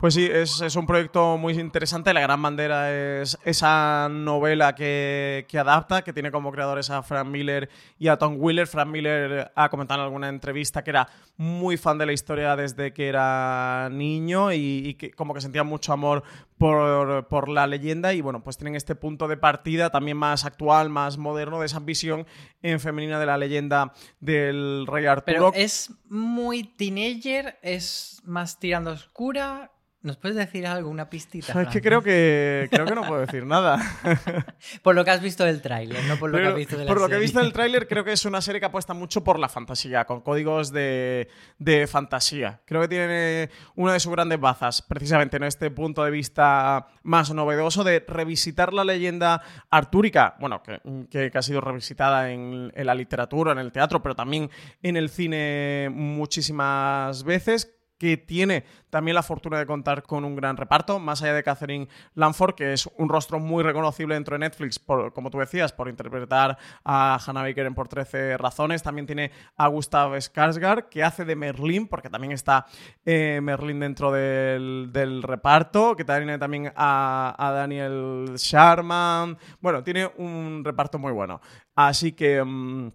Pues sí, es, es, un proyecto muy interesante. La gran bandera es esa novela que, que, adapta, que tiene como creadores a Frank Miller y a Tom Wheeler. Frank Miller ha comentado en alguna entrevista que era muy fan de la historia desde que era niño y, y que como que sentía mucho amor por, por, la leyenda y bueno, pues tienen este punto de partida también más actual, más moderno de esa visión en femenina de la leyenda del rey Arturo. Pero es muy teenager, es más tirando oscura. ¿Nos puedes decir algo, una pistita? *laughs* Es que creo que creo que no puedo decir nada. *laughs* por lo que has visto del tráiler, no por lo Pero, que has visto de la Por lo serie. que he visto del *laughs* tráiler, creo que es una serie que apuesta mucho por la fantasía, con códigos de, de fantasía. Creo que tiene una de sus grandes bazas, precisamente en este punto de vista más novedoso de revisitar la leyenda artúrica, bueno, que, que, que ha sido revisitada en, en la literatura, en el teatro, pero también en el cine muchísimas veces que tiene también la fortuna de contar con un gran reparto, más allá de Catherine Lanford, que es un rostro muy reconocible dentro de Netflix, por, como tú decías, por interpretar a Hannah Baker en Por 13 Razones. También tiene a Gustav Skarsgård, que hace de Merlín, porque también está eh, Merlín dentro del, reparto, que tiene también a, a Daniel Sharman. Bueno, tiene un reparto muy bueno. Así que... Mmm,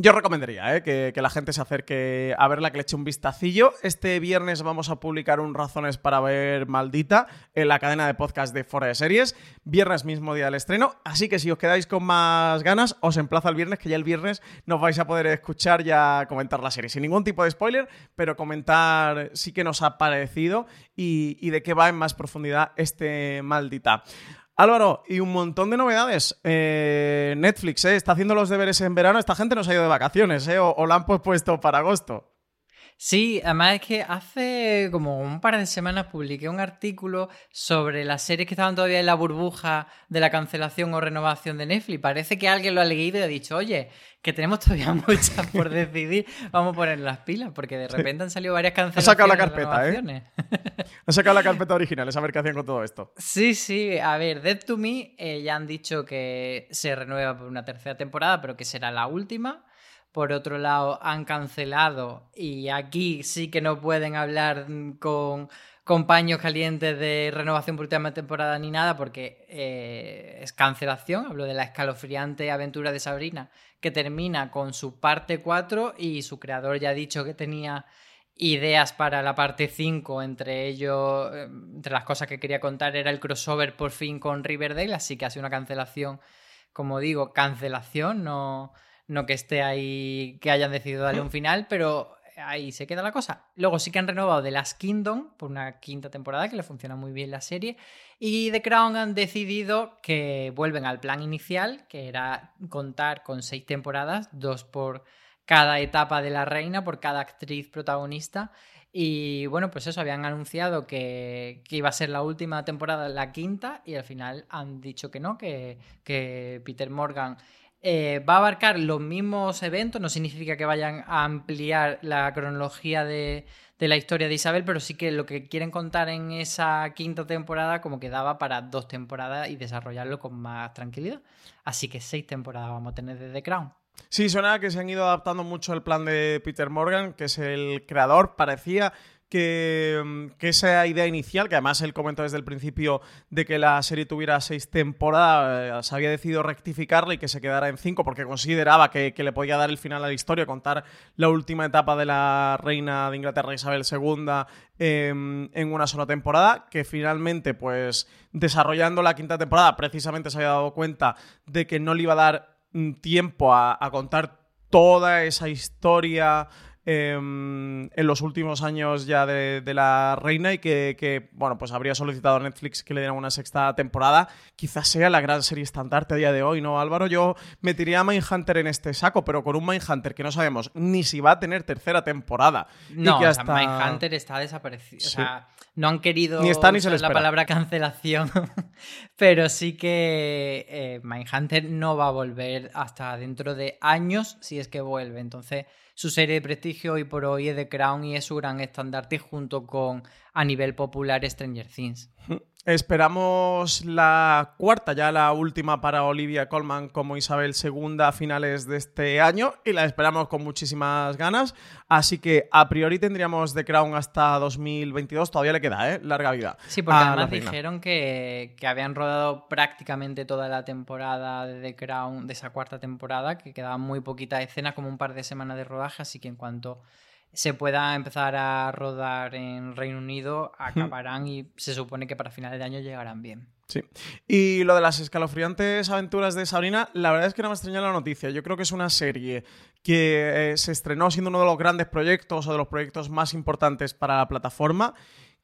yo recomendaría ¿eh? que, la gente se acerque a verla, que le eche un vistacillo. Este viernes vamos a publicar un Razones para ver Maldita en la cadena de podcast de Fora de Series. Viernes mismo día del estreno. Así que si os quedáis con más ganas, os emplazo al viernes, que ya el viernes nos vais a poder escuchar ya comentar la serie. Sin ningún tipo de spoiler, pero comentar sí que nos ha parecido y de qué va en más profundidad este Maldita. Álvaro, y un montón de novedades. Eh, Netflix ¿eh? está haciendo los deberes en verano. Esta gente no se ha ido de vacaciones, ¿eh? o, o la han puesto para agosto. Sí, además es que hace como un par de semanas publiqué un artículo sobre las series que estaban todavía en la burbuja de la cancelación o renovación de Netflix. Parece que alguien lo ha leído y ha dicho, oye, que tenemos todavía *laughs* muchas por decidir, vamos a poner las pilas, porque de repente han salido varias cancelaciones. Ha sacado la carpeta, ¿eh? *laughs* Ha sacado la carpeta original, a ver qué hacían con todo esto. Sí, sí, a ver, Dead to Me eh, ya han dicho que se renueva por una tercera temporada, pero que será la última. Por otro lado, han cancelado y aquí sí que no pueden hablar con, paños calientes de renovación por última temporada ni nada porque eh, es cancelación. Hablo de la escalofriante aventura de Sabrina que termina con su parte 4 y su creador ya ha dicho que tenía ideas para la parte 5, entre ellos, entre las cosas que quería contar era el crossover por fin con Riverdale, así que ha sido una cancelación, como digo, cancelación, no no que esté ahí, que hayan decidido darle un final, pero ahí se queda la cosa. Luego sí que han renovado The Last Kingdom por una quinta temporada, que le funciona muy bien la serie. Y The Crown han decidido que vuelven al plan inicial, que era contar con seis temporadas, dos por cada etapa de la reina, por cada actriz protagonista. Y bueno, pues eso, habían anunciado que, que, iba a ser la última temporada, la quinta, y al final han dicho que no, que, que Peter Morgan eh, va a abarcar los mismos eventos, no significa que vayan a ampliar la cronología de, de, la historia de Isabel, pero sí que lo que quieren contar en esa quinta temporada como que daba para dos temporadas y desarrollarlo con más tranquilidad. Así que seis temporadas vamos a tener de The Crown. Sí, suena que se han ido adaptando mucho el plan de Peter Morgan, que es el creador, parecía que, mm, que esa idea inicial, que además él comentó desde el principio de que la serie tuviera seis temporadas, eh, se había decidido rectificarla y que se quedara en cinco porque consideraba que, que le podía dar el final a la historia, contar la última etapa de la reina de Inglaterra Isabel II em, en una sola temporada, que finalmente, pues desarrollando la quinta temporada, precisamente se había dado cuenta de que no le iba a dar mm, tiempo a contar toda esa historia em, en los últimos años ya de, de la reina y que, que, bueno, pues habría solicitado a Netflix que le dieran una sexta temporada. Quizás sea la gran serie estandarte a día de hoy, ¿no, Álvaro? Yo metería a Mindhunter en este saco, pero con un Mindhunter que no sabemos ni si va a tener tercera temporada. y No, que o sea, Mindhunter está desaparecido. Sí. O sea, no han querido Ni está ni se usar la palabra cancelación, *laughs* pero sí que eh, Mindhunter no va a volver hasta dentro de años si es que vuelve. Entonces, su serie de prestigio hoy por hoy es The Crown y es su gran estandarte junto con a nivel popular Stranger Things. *laughs* Esperamos la cuarta, ya la última para Olivia Colman como Isabel II a finales de este año y la esperamos con muchísimas ganas. Así que a priori tendríamos The Crown hasta 2022. Todavía le queda, ¿eh? Larga vida. Sí, porque además dijeron que, que habían rodado prácticamente toda la temporada de The Crown, de esa cuarta temporada, que quedaban muy poquitas escenas, como un par de semanas de rodaje, así que en cuanto se pueda empezar a rodar en Reino Unido, acabarán y se supone que para finales de año llegarán bien. Sí. Y lo de las escalofriantes aventuras de Sabrina, la verdad es que no me extraña la noticia. Yo creo que es una serie que eh, se estrenó siendo uno de los grandes proyectos o de los proyectos más importantes para la plataforma.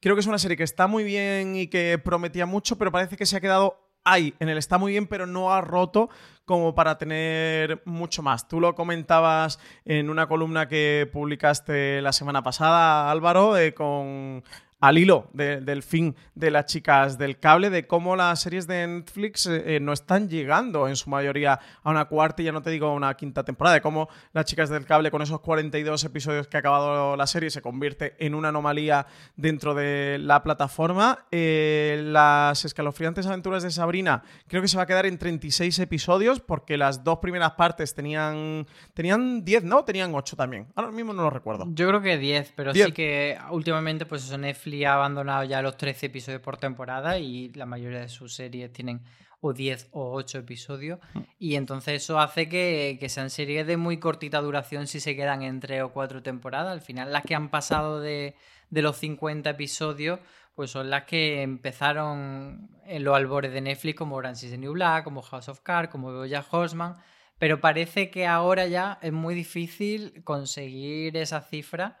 Creo que es una serie que está muy bien y que prometía mucho, pero parece que se ha quedado ahí, en el está muy bien, pero no ha roto como para tener mucho más. Tú lo comentabas en una columna que publicaste la semana pasada, Álvaro, eh, con al hilo de- del fin de las chicas del cable, de cómo las series de Netflix eh, eh, no están llegando en su mayoría a una cuarta y ya no te digo a una quinta temporada, de cómo las chicas del cable con esos 42 episodios que ha acabado la serie se convierte en una anomalía dentro de la plataforma. Eh, las escalofriantes aventuras de Sabrina creo que se va a quedar en 36 episodios porque las dos primeras partes tenían, tenían 10, ¿no? Tenían 8 también. Ahora mismo no lo recuerdo. Yo creo que 10, pero 10. sí que últimamente pues eso, Netflix ha abandonado ya los 13 episodios por temporada y la mayoría de sus series tienen o 10 o 8 episodios. Y entonces eso hace que, que sean series de muy cortita duración si se quedan en 3 o 4 temporadas. Al final las que han pasado de, de los 50 episodios pues son las que empezaron en los albores de Netflix como Orange is the New Black, como House of Cards, como BoJack Horseman, pero parece que ahora ya es muy difícil conseguir esa cifra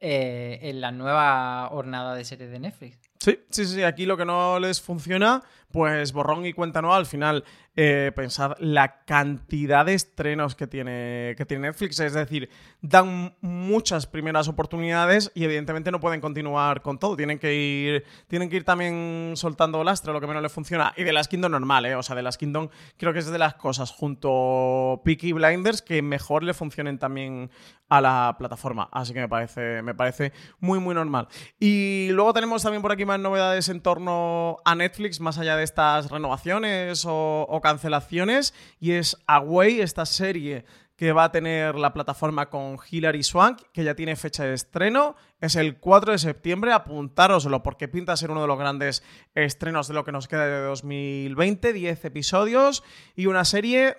eh, en la nueva hornada de series de Netflix. Sí, sí, sí. Aquí lo que no les funciona, pues borrón y cuenta nueva. Al final, eh, pensad la cantidad de estrenos que tiene, que tiene Netflix. Es decir, dan muchas primeras oportunidades y evidentemente no pueden continuar con todo. Tienen que ir, tienen que ir también soltando lastre, lo que menos les funciona. Y de las Kingdom normal, ¿eh? O sea, de las Kingdom creo que es de las cosas junto Peaky Blinders que mejor le funcionen también a la plataforma. Así que me parece, me parece muy, muy normal. Y luego tenemos también por aquí más novedades en torno a Netflix, más allá de estas renovaciones o, o cancelaciones. Y es Away, esta serie que va a tener la plataforma con Hilary Swank, que ya tiene fecha de estreno. Es el 4 de septiembre, apuntároslo, porque pinta ser uno de los grandes estrenos de lo que nos queda de 2020. 10 episodios y una serie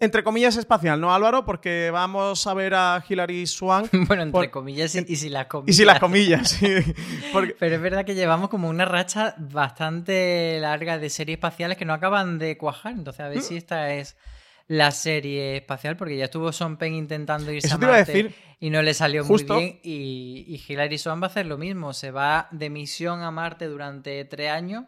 entre comillas espacial, ¿no, Álvaro? Porque vamos a ver a Hilary Swank. *laughs* bueno, entre por- comillas y, y si las comillas. Y si las comillas, sí. *laughs* Porque- Pero es verdad que llevamos como una racha bastante larga de series espaciales que no acaban de cuajar. Entonces, a ver Mm. si esta es la serie espacial, porque ya estuvo Sean Penn intentando irse Eso a te iba a Marte decir. y no le salió Justo. muy bien. Y, y Hilary Swank va a hacer lo mismo. Se va de misión a Marte durante tres años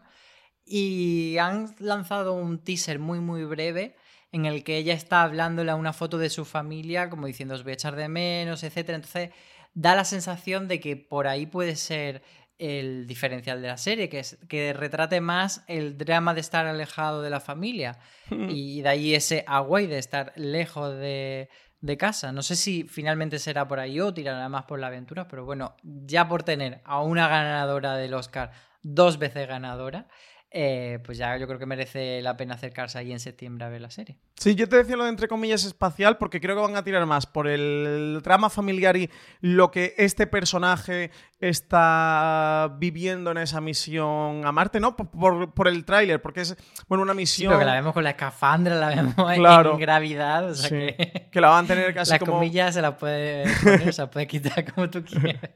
y han lanzado un teaser muy, muy breve en el que ella está hablándole a una foto de su familia, como diciendo os voy a echar de menos, etcétera. Entonces da la sensación de que por ahí puede ser el diferencial de la serie, que es que retrate más el drama de estar alejado de la familia y de ahí ese away de estar lejos de, de casa. No sé si finalmente será por ahí o tirará más por la aventura, pero bueno, ya por tener a una ganadora del Oscar, dos veces ganadora, eh, pues ya yo creo que merece la pena acercarse ahí en septiembre a ver la serie. Sí, yo te decía lo de entre comillas espacial porque creo que van a tirar más por el drama familiar y lo que este personaje está viviendo en esa misión a Marte, ¿no? Por, el tráiler, porque es, bueno, una misión... Sí, que la vemos con la escafandra, la vemos en gravidad, o sea que... Que la van a tener casi *laughs* Las como... comillas se la puede poner, se la puede quitar *laughs* como tú quieras.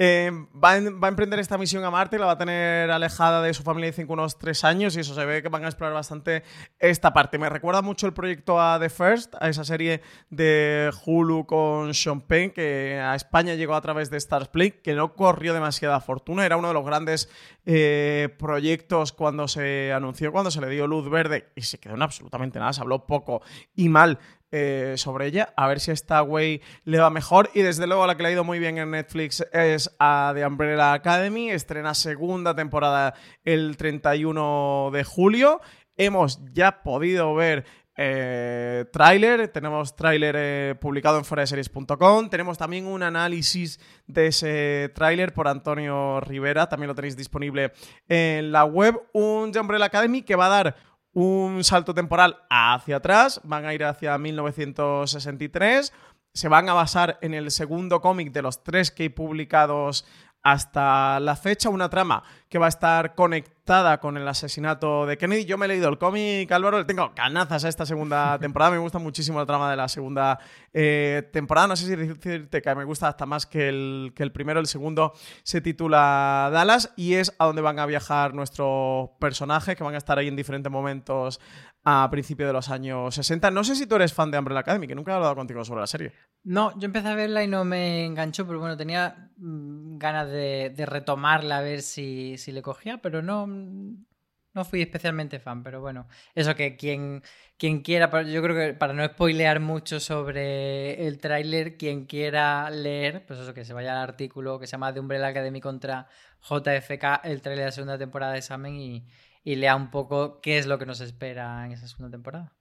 Eh, va, a emprender esta misión a Marte, la va a tener alejada de su familia de unos tres años y eso se ve que van a explorar bastante esta parte. Me recuerda mucho el proyecto a The First, a esa serie de Hulu con Sean Penn que a España llegó a través de Stars Play, que no corrió demasiada fortuna, era uno de los grandes eh, proyectos cuando se anunció, cuando se le dio luz verde y se quedó en absolutamente nada, se habló poco y mal eh, sobre ella, a ver si esta Way le va mejor. Y desde luego la que le ha ido muy bien en Netflix es a The Umbrella Academy, estrena segunda temporada el 31 de julio. Hemos ya podido ver eh, tráiler, tenemos tráiler eh, publicado en foraseries.com, tenemos también un análisis de ese tráiler por Antonio Rivera, también lo tenéis disponible en la web, un The Umbrella Academy que va a dar un salto temporal hacia atrás, van a ir hacia 1963, se van a basar en el segundo cómic de los tres que hay publicados hasta la fecha, una trama que va a estar conectada con el asesinato de Kennedy. Yo me he leído el cómic, Álvaro, le tengo canazas a esta segunda *laughs* temporada. Me gusta muchísimo la trama de la segunda eh, temporada. No sé si decirte que me gusta hasta más que el, que el primero. El segundo se titula Dallas y es a donde van a viajar nuestros personajes, que van a estar ahí en diferentes momentos a principios de los años 60. No sé si tú eres fan de Umbrella Academy, que nunca he hablado contigo sobre la serie. No, yo empecé a verla y no me enganchó, pero bueno, tenía mm, ganas de, retomarla a ver si, le cogía, pero no, no fui especialmente fan. Pero bueno, eso que quien, quien quiera, yo creo que para no spoilear mucho sobre el tráiler, quien quiera leer, pues eso, que se vaya al artículo que se llama de Umbrella Academy contra JFK, el tráiler de la segunda temporada de Examen y y lea un poco qué es lo que nos espera en esa segunda temporada.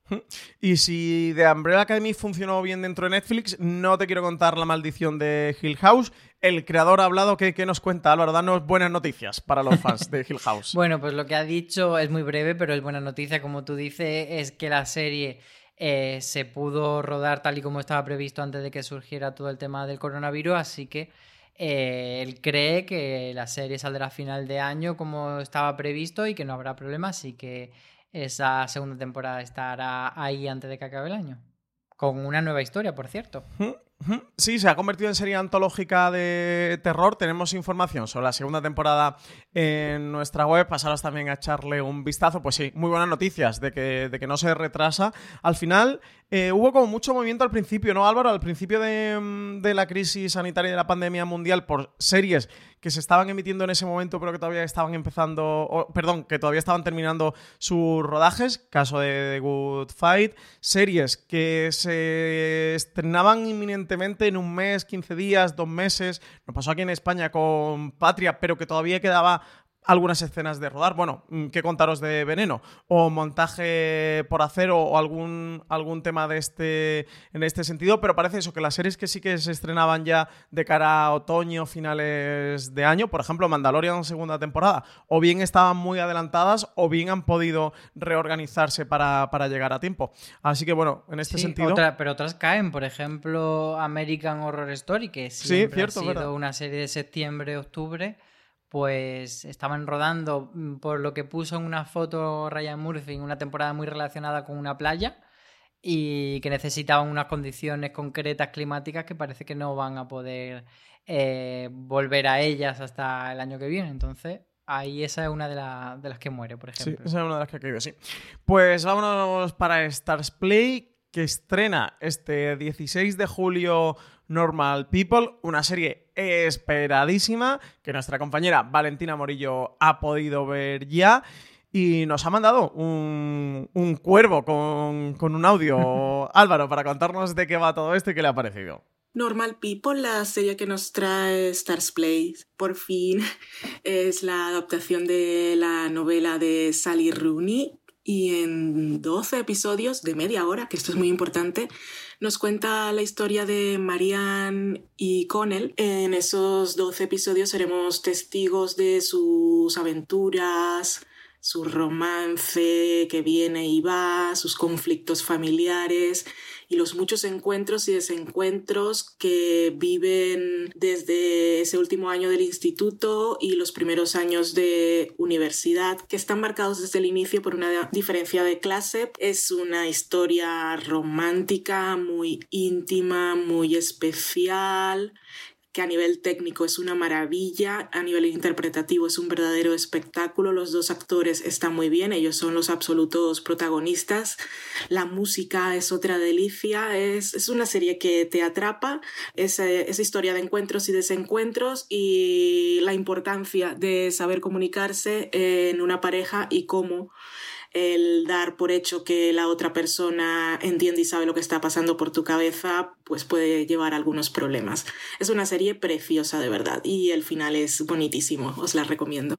Y si The Umbrella Academy funcionó bien dentro de Netflix, no te quiero contar la maldición de Hill House. El creador ha hablado, ¿qué, nos cuenta? Álvaro, danos buenas noticias para los fans de Hill House. *laughs* bueno, pues lo que ha dicho es muy breve, pero es buena noticia, como tú dices, es que la serie eh, se pudo rodar tal y como estaba previsto antes de que surgiera todo el tema del coronavirus, así que eh, él cree que la serie saldrá a final de año como estaba previsto y que no habrá problemas y que esa segunda temporada estará ahí antes de que acabe el año. Con una nueva historia, por cierto. Sí, se ha convertido en serie antológica de terror. Tenemos información sobre la segunda temporada en nuestra web. Pasaros también a echarle un vistazo. Pues sí, muy buenas noticias de que, de que no se retrasa. Al final, eh, hubo como mucho movimiento al principio, ¿no, Álvaro? Al principio de, de, la crisis sanitaria y de la pandemia mundial por series que se estaban emitiendo en ese momento, pero que todavía estaban empezando, perdón, que todavía estaban terminando sus rodajes, caso de The Good Fight, series que se estrenaban inminentemente en un mes, 15 días, dos meses, nos pasó aquí en España con Patria, pero que todavía quedaba algunas escenas de rodar. Bueno, mm, ¿qué contaros de Veneno? O montaje por hacer o algún, algún tema de este, en este sentido, pero parece eso, que las series que sí que se estrenaban ya de cara a otoño, finales de año, por ejemplo, Mandalorian segunda temporada, o bien estaban muy adelantadas o bien han podido reorganizarse para, llegar a tiempo. Así que bueno, en este sentido... pero otras caen, por ejemplo, American Horror Story, que siempre ha sido una serie de septiembre-octubre pues estaban rodando mm, por lo que puso en una foto Ryan Murphy en una temporada muy relacionada con una playa y que necesitaban unas condiciones concretas climáticas que parece que no van a poder eh, volver a ellas hasta el año que viene. Entonces, ahí esa es una de, de las que muere, por ejemplo. Sí, esa es una de las que ha caído, sí. Pues vámonos para Stars Play, que estrena este 16 de julio Normal People, una serie esperadísima que nuestra compañera Valentina Morillo ha podido ver ya y nos ha mandado un, cuervo con, con, un audio, *laughs* Álvaro, para contarnos de qué va todo esto y qué le ha parecido. Normal People, la serie que nos trae Stars Play, por fin *laughs* es la adaptación de la novela de Sally Rooney y en 12 episodios de media hora, que esto es muy importante, nos cuenta la historia de Marianne y Connell. En esos 12 episodios seremos testigos de sus aventuras, su romance que viene y va, sus conflictos familiares y los muchos encuentros y desencuentros que viven desde ese último año del instituto y los primeros años de universidad, que están marcados desde el inicio por una diferencia de clase. Es una historia romántica, muy íntima, muy especial a nivel técnico es una maravilla, a nivel interpretativo es un verdadero espectáculo, los dos actores están muy bien, ellos son los absolutos protagonistas, la música es otra delicia, es, una serie que te atrapa, esa, esa historia de encuentros y desencuentros y la importancia de saber comunicarse en una pareja y cómo el dar por hecho que la otra persona entiende y sabe lo que está pasando por tu cabeza, pues puede llevar algunos problemas. Es una serie preciosa de verdad y el final es bonitísimo, os la recomiendo.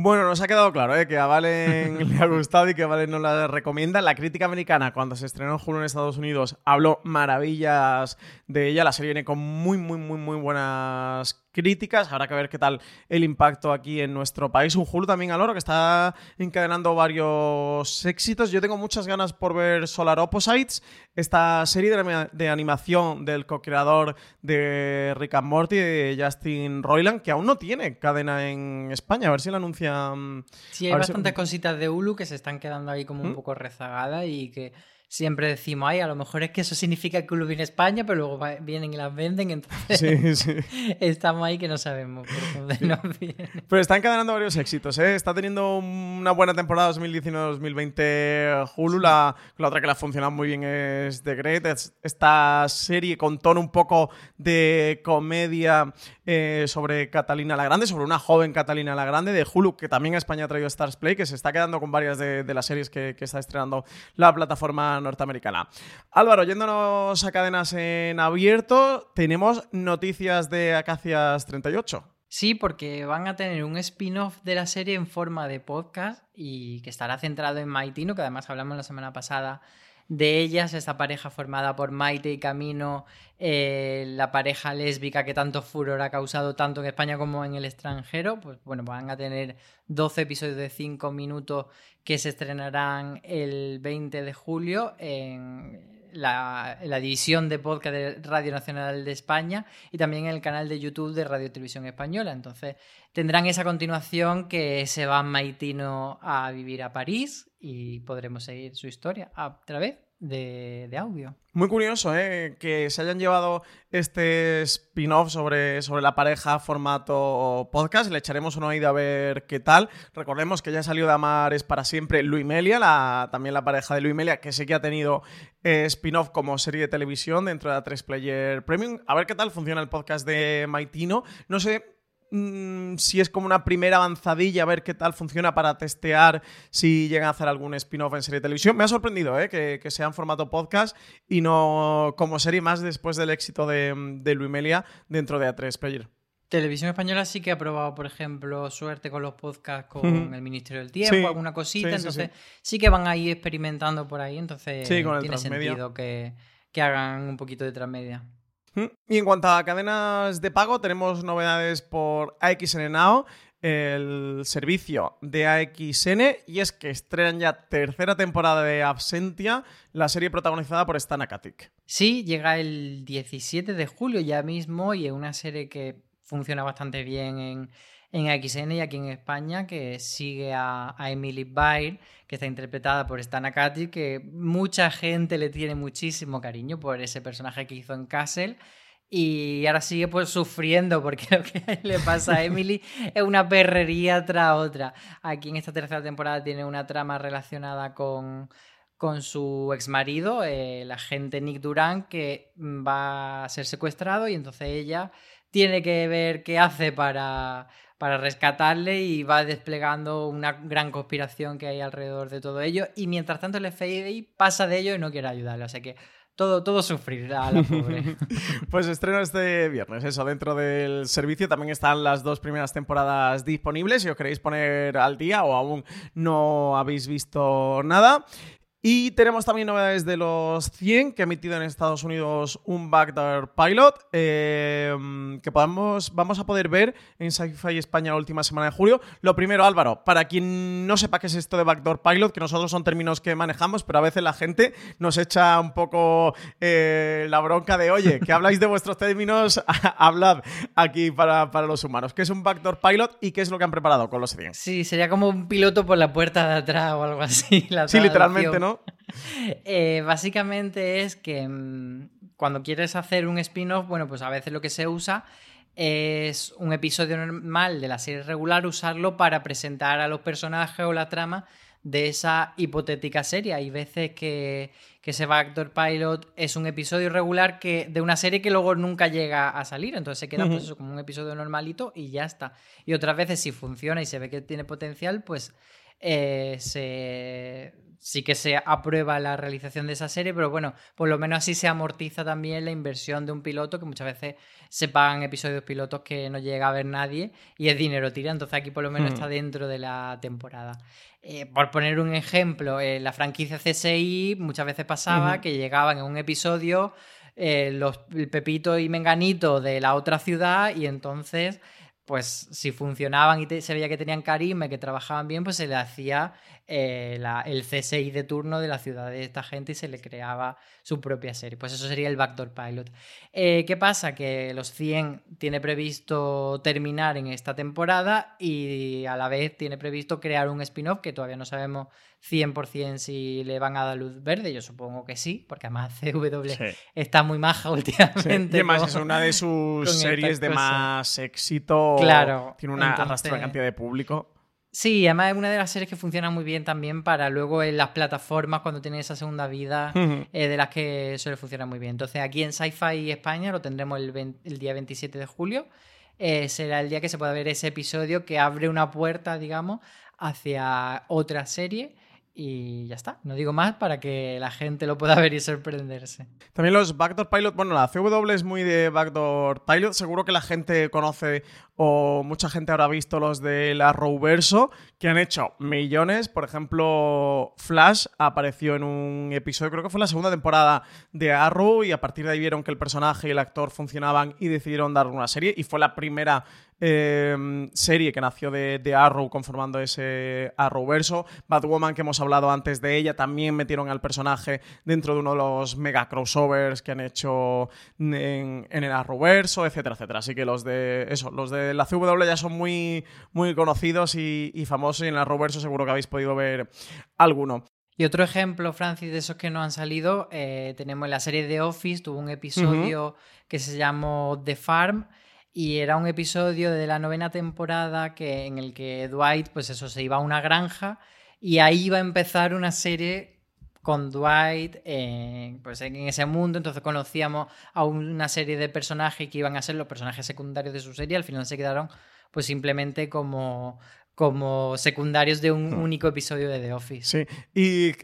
Bueno, nos ha quedado claro ¿eh? que a Valen *laughs* le ha gustado y que Valen nos la recomienda. La crítica americana, cuando se estrenó en julio en Estados Unidos, habló maravillas de ella. La serie viene con muy, muy, muy, muy buenas críticas. Habrá que ver qué tal el impacto aquí en nuestro país. Un Hulu también al oro que está encadenando varios éxitos. Yo tengo muchas ganas por ver Solar Opposites, esta serie de, animación del co-creador de Rick and Morty, de Justin Roiland, que aún no tiene cadena en España. A ver si la anuncian. Sí, hay bastantes cositas de Hulu que se están quedando ahí como un ¿Mm? poco rezagadas y que siempre decimos, ay, a lo mejor es que eso significa que viene a España, pero luego vienen y las venden, entonces sí, *laughs* sí. estamos ahí que no sabemos por dónde nos viene. Pero está encadenando varios éxitos, ¿eh? Está teniendo una buena temporada 2019-2020 Hulu, la, la, otra que la ha funcionado muy bien es The Great, esta serie con tono un poco de comedia eh, sobre Catalina la Grande, sobre una joven Catalina la Grande de Hulu, que también a España ha traído Stars Play, que se está quedando con varias de, las series que, que está estrenando la plataforma norteamericana. Álvaro, yéndonos a cadenas en abierto, tenemos noticias de Acacias 38. Sí, porque van a tener un spin-off de la serie en forma de podcast y que estará centrado en Maitino, que además hablamos la semana pasada de ellas, esta pareja formada por Maite y Camino, eh, la pareja lésbica que tanto furor ha causado tanto en España como en el extranjero, pues bueno, van a tener 12 episodios de 5 minutos que se estrenarán el 20 de julio en la, división de podcast de Radio Nacional de España y también en el canal de YouTube de Radio Televisión Española. Entonces tendrán esa continuación que se va Maitino a vivir a París y podremos seguir su historia a través de, audio. Muy curioso, ¿eh? Que se hayan llevado este spin-off sobre, sobre la pareja formato podcast. Le echaremos una oída a ver qué tal. Recordemos que ya salió de Amar es para siempre Luimelia, la, también la pareja de Luimelia, que sí que ha tenido eh, spin-off como serie de televisión dentro de la 3 Player Premium. A ver qué tal funciona el podcast de Maitino. No sé Mm, si es como una primera avanzadilla, a ver qué tal funciona para testear si llegan a hacer algún spin-off en serie de televisión. Me ha sorprendido ¿eh? que, sea en formato podcast y no como serie más después del éxito de, de Luimelia dentro de A3 Player. Televisión Española sí que ha probado, por ejemplo, suerte con los podcasts con el Ministerio del Tiempo, alguna cosita, entonces sí, que van ahí experimentando por ahí, entonces tiene sentido que, que hagan un poquito de transmedia. Y en cuanto a cadenas de pago, tenemos novedades por AXN Now, el servicio de AXN, y es que estrenan ya tercera temporada de Absentia, la serie protagonizada por Stan Akatic. Sí, llega el 17 de julio ya mismo y es una serie que funciona bastante bien en, en AXN y aquí en España, que sigue a, Emily Baird, que está interpretada por Stana Katy, que mucha gente le tiene muchísimo cariño por ese personaje que hizo en Castle. Y ahora sigue pues sufriendo porque *laughs* lo que le pasa a Emily es una perrería tras otra. Aquí en esta tercera temporada tiene una trama relacionada con, con su exmarido, el agente Nick Duran, que va a ser secuestrado y entonces ella tiene que ver qué hace para, para rescatarle y va desplegando una gran conspiración que hay alrededor de todo ello. Y mientras tanto el FBI pasa de ello y no quiere ayudarle. O sea que todo, todo sufrirá la pobre. *laughs* *laughs* pues estreno este viernes, eso, dentro del servicio también están las dos primeras temporadas disponibles si os queréis poner al día o aún no habéis visto nada. Y tenemos también novedades de los 100 que ha emitido en Estados Unidos un Backdoor Pilot eh, que podamos, vamos a poder ver en Sci-Fi España la última semana de julio. Lo primero, Álvaro, para quien no sepa qué es esto de Backdoor Pilot, que nosotros son términos que manejamos, pero a veces la gente nos echa un poco eh, la bronca de, oye, que habláis de vuestros términos, *laughs* hablad aquí para, para, los humanos. ¿Qué es un Backdoor Pilot y qué es lo que han preparado con los 100? Sí, sería como un piloto por la puerta de atrás o algo así. *laughs* sí, literalmente, ¿no? *laughs* Eh, básicamente es que mm, cuando quieres hacer un spin-off, bueno, pues a veces lo que se usa es un episodio normal de la serie regular, usarlo para presentar a los personajes o la trama de esa hipotética serie. Hay veces que, que ese Backdoor Pilot es un episodio regular que, de una serie que luego nunca llega a salir. Entonces se queda pues como un episodio normalito y ya está. Y otras veces, si funciona y se ve que tiene potencial, pues eh, se, sí que se aprueba la realización de esa serie, pero bueno, por lo menos así se amortiza también la inversión de un piloto, que muchas veces se pagan episodios pilotos que no llega a ver nadie y es dinero tira, entonces aquí por lo menos está hmm. dentro de la temporada. Eh, por poner un ejemplo, en la franquicia CSI muchas veces pasaba que llegaban en un episodio eh, los Pepito y Menganito de la otra ciudad y entonces pues si funcionaban y se veía que tenían carisma y que trabajaban bien, pues se le hacía eh, el CSI de turno de la ciudad de esta gente y se le creaba su propia serie. Pues eso sería el Backdoor Pilot. Eh, ¿Qué pasa? Que los 100 tiene previsto terminar en esta temporada y a la vez tiene previsto crear un spin-off que todavía no sabemos 100% si le van a dar luz verde. Yo supongo que sí, porque además *laughs* CW está muy maja últimamente. Y además es una de *laughs* sus series de más éxito. Claro. Tiene una arrastrada cantidad de público. Sí, además es una de las series que funciona muy bien también para luego en las plataformas cuando tiene esa segunda vida, eh, de las que suele funcionar muy bien. Entonces aquí en Sci-Fi España lo tendremos el, el día 27 de julio. Eh, será el día que se pueda ver ese episodio que abre una puerta, digamos, hacia otra serie y ya está, no digo más para que la gente lo pueda *laughs* ver y sorprenderse. También los Backdoor Pilot, bueno, la CW es muy de Backdoor Pilot, seguro que la gente conoce o mucha gente habrá visto los de la Arrowverso, que han hecho millones, por ejemplo, Flash apareció en un episodio, creo que fue la segunda temporada de Arrow y a partir de ahí vieron que el personaje y el actor funcionaban y decidieron darle una serie y fue la primera Em, serie que nació de, Arrow conformando ese Arrowverso. Batwoman, que hemos hablado antes de ella, también metieron al personaje dentro de uno de los mega crossovers que han hecho en, el Arrowverso, etcétera, etcétera. Así que los de eso, los de la CW ya son muy, muy conocidos y, famosos y en el Arrowverso seguro que habéis podido ver alguno. Y otro ejemplo, Francis, de esos que no han salido, eh, tenemos la serie de Office, tuvo un episodio que se llamó The Farm, y era un episodio de la novena temporada que, en el que Dwight, pues eso, se iba a una granja y ahí iba a empezar una serie con Dwight pues en ese mundo. Entonces conocíamos a una serie de personajes que iban a ser los personajes secundarios de su serie. Al final se quedaron pues simplemente como, como secundarios de un hmm. único episodio de The Office. Sí, y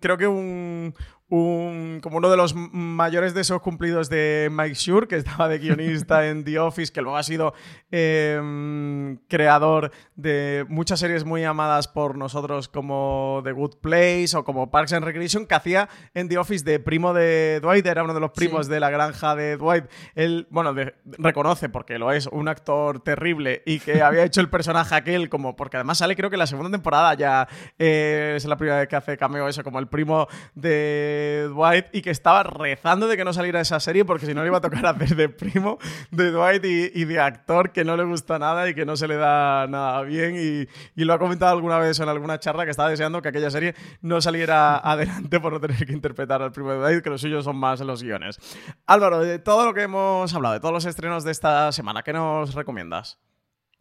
creo que un, como uno de los mayores deseos cumplidos de Mike Shure, que estaba de guionista en The Office, que luego ha sido em, creador de muchas series muy amadas por nosotros como The Good Place o como Parks and Recreation, que hacía en The Office de primo de Dwight, era uno de los primos de la granja de Dwight. Él, bueno, reconoce, porque lo es, un actor terrible y que había hecho el personaje aquel como, porque además sale creo que la segunda temporada ya eh, es la primera vez que hace cameo eso, como el primo de Dwight y que estaba rezando de que no saliera esa serie porque si no le iba a tocar hacer de primo de Dwight y, de actor que no le gusta nada y que no se le da nada bien y, lo ha comentado alguna vez en alguna charla que estaba deseando que aquella serie no saliera *laughs* adelante por no tener que interpretar al primo de Dwight, que los suyos son más los guiones. Álvaro, de todo lo que hemos hablado, de todos los estrenos de esta semana, ¿qué nos recomiendas?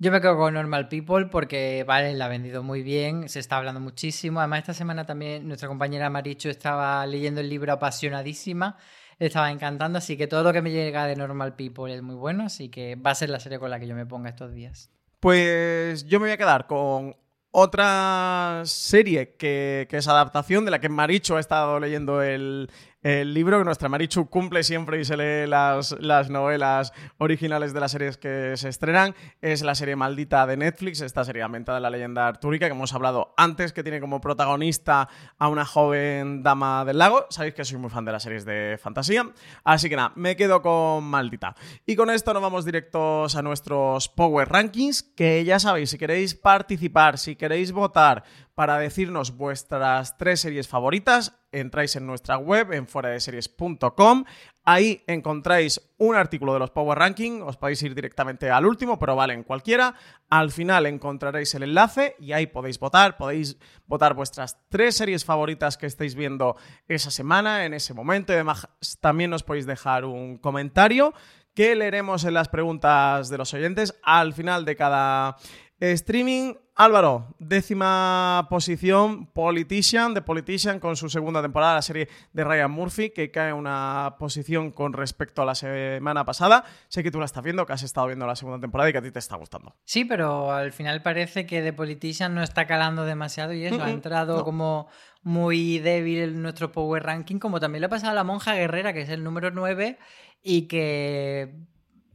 Yo me quedo con Normal People porque, vale, la ha vendido muy bien, se está hablando muchísimo. Además, esta semana también nuestra compañera Maricho estaba leyendo el libro apasionadísima, le estaba encantando, así que todo lo que me llega de Normal People es muy bueno, así que va a ser la serie con la que yo me ponga estos días. Pues yo me voy a quedar con otra serie que, es adaptación, de la que Maricho ha estado leyendo el, el libro que nuestra Marichu cumple siempre y se lee las, las novelas originales de las series que se estrenan. Es la serie maldita de Netflix, esta serie ambientada de la leyenda artúrica que hemos hablado antes, que tiene como protagonista a una joven dama del lago. Sabéis que soy muy fan de las series de fantasía. Así que nada, me quedo con maldita. Y con esto nos vamos directos a nuestros Power Rankings, que ya sabéis, si queréis participar, si queréis votar para decirnos vuestras tres series favoritas, entráis en nuestra web, en fueradeseries.com. Ahí encontráis un artículo de los Power Ranking, os podéis ir directamente al último, pero vale en cualquiera. Al final encontraréis el enlace y ahí podéis votar, podéis votar vuestras tres series favoritas que estéis viendo esa semana, en ese momento. Y además también os podéis dejar un comentario que leeremos en las preguntas de los oyentes al final de cada streaming. Álvaro, décima posición, Politician, de Politician, con su segunda temporada, la serie de Ryan Murphy, que cae una posición con respecto a la semana pasada. Sé que tú la estás viendo, que has estado viendo la segunda temporada y que a ti te está gustando. Sí, pero al final parece que The Politician no está calando demasiado y eso, ha entrado como muy débil en nuestro Power Ranking, como también le ha pasado a La Monja Guerrera, que es el número 9 y que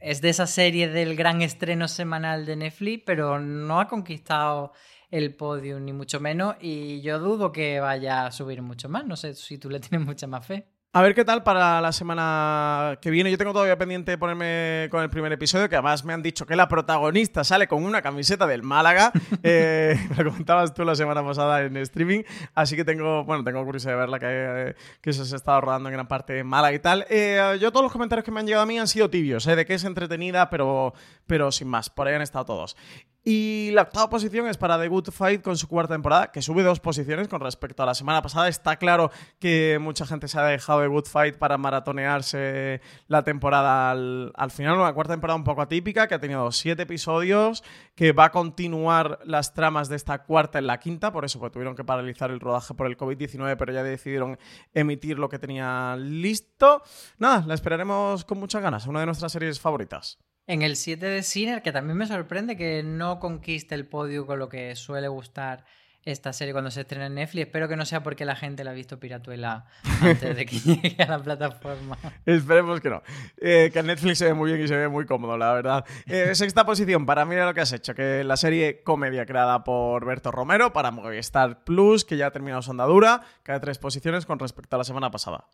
es de esa serie del gran estreno semanal de Netflix, pero no ha conquistado el podium ni mucho menos y yo dudo que vaya a subir mucho más. No sé si tú le tienes mucha más fe. A ver qué tal para la semana que viene. Yo tengo todavía pendiente de ponerme con el primer episodio, que además me han dicho que la protagonista sale con una camiseta del Málaga. *laughs* Eh, me lo comentabas tú la semana pasada en streaming. Así que tengo, bueno, tengo curiosidad de verla, que, que se ha estado rodando en gran parte en Málaga y tal. Eh, yo todos los comentarios que me han llegado a mí han sido tibios, eh, de que es entretenida, pero, pero sin más. Por ahí han estado todos. Y la octava posición es para The Good Fight con su cuarta temporada, que sube dos posiciones con respecto a la semana pasada. Está claro que mucha gente se ha dejado de Good Fight para maratonearse la temporada al, final. Una cuarta temporada un poco atípica, que ha tenido siete episodios, que va a continuar las tramas de esta cuarta en la quinta, por eso pues, tuvieron que paralizar el rodaje por el COVID-19, pero ya decidieron emitir lo que tenían listo. Nada, la esperaremos con muchas ganas, una de nuestras series favoritas. En el 7 de Sinner, que también me sorprende que no conquiste el podio con lo que suele gustar esta serie cuando se estrena en Netflix. Espero que no sea porque la gente la ha visto piratuela *laughs* antes de que *laughs* llegue a la plataforma. Esperemos que no. Eh, que Netflix se ve muy bien y se ve muy cómodo, la verdad. Eh, sexta posición, para mí lo que has hecho, que la serie comedia creada por Berto Romero para Movistar Plus, que ya ha terminado su andadura, cae tres posiciones con respecto a la semana pasada.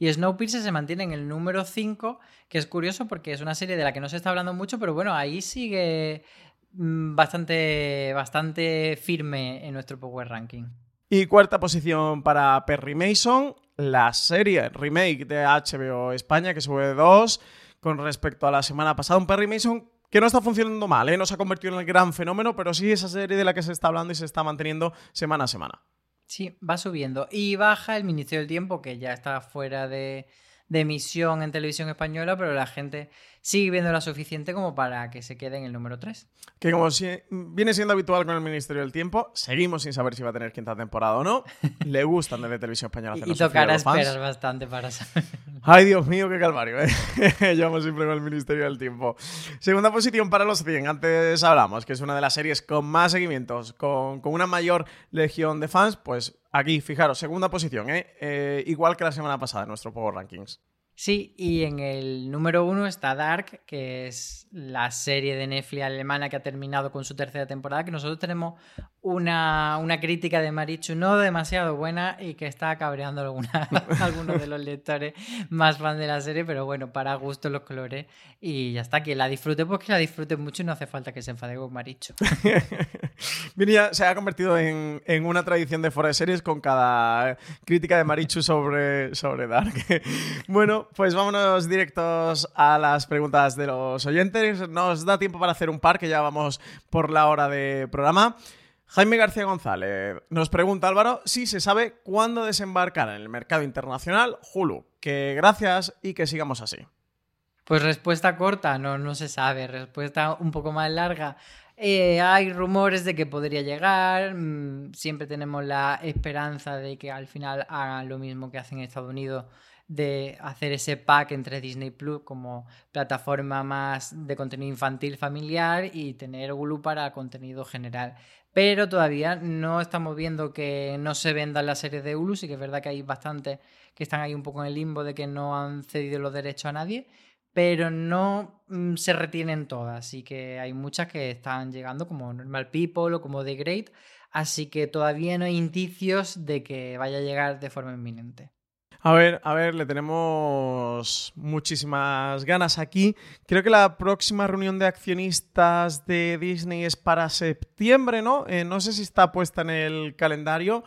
Y Snowpiercer se mantiene en el número 5, que es curioso porque es una serie de la que no se está hablando mucho, pero bueno, ahí sigue mm, bastante, bastante firme en nuestro Power Ranking. Y cuarta posición para Perry Mason, la serie remake de HBO España, que sube 2 con respecto a la semana pasada. Un Perry Mason que no está funcionando mal, ¿eh? no se ha convertido en el gran fenómeno, pero sí esa serie de la que se está hablando y se está manteniendo semana a semana. Sí, va subiendo. Y baja el Ministerio del Tiempo, que ya está fuera de, de emisión en televisión española, pero la gente sigue viendo la suficiente como para que se quede en el número 3. Que como si viene siendo habitual con el Ministerio del Tiempo, seguimos sin saber si va a tener quinta temporada o no. *laughs* Le gustan desde televisión española. y, y tocará esperar bastante para saber. Ay, Dios mío, qué calvario, ¿eh? *laughs* Llevamos siempre con el Ministerio del Tiempo. Segunda posición para los 100. Antes hablamos que es una de las series con más seguimientos, con, con una mayor legión de fans, pues Aquí, fijaros, segunda posición, ¿eh? ¿eh? igual que la semana pasada en nuestro Power Rankings. Sí, y en el número uno está Dark, que es la serie de Netflix alemana que ha terminado con su tercera temporada, que nosotros tenemos una, una crítica de Marichu no demasiado buena y que está cabreando alguna, *laughs* algunos de los lectores más fan de la serie, pero bueno, para gusto los colores y ya está, que la disfrute, pues que la disfrute mucho y no hace falta que se enfade con Marichu. *laughs* Mira, se ha convertido en, en, una tradición de fuera de series con cada crítica de Marichu sobre, sobre Dark. *laughs* bueno, pues vámonos directos a las preguntas de los oyentes. Nos da tiempo para hacer un par, que ya vamos por la hora de programa. Jaime García González nos pregunta Álvaro si se sabe cuándo desembarcar en el mercado internacional Hulu. Que gracias y que sigamos así. Pues respuesta corta, no, no se sabe. Respuesta un poco más larga. Eh, hay rumores de que podría llegar. Mm, siempre tenemos la esperanza de que al final hagan lo mismo que hacen en Estados Unidos de hacer ese pack entre Disney Plus como plataforma más de contenido infantil familiar y tener Hulu para contenido general. pero todavía no estamos viendo que no se vendan las series de Hulu, sí que es verdad que hay bastantes que están ahí un poco en el limbo de que no han cedido los derechos a nadie, pero no mm, se retienen todas, así que hay muchas que están llegando como Normal People o como The Great, así que todavía no hay indicios de que vaya a llegar de forma inminente. A ver, a ver, le tenemos muchísimas ganas aquí. Creo que la próxima reunión de accionistas de Disney es para septiembre, ¿no? Eh, no sé si está puesta en el calendario.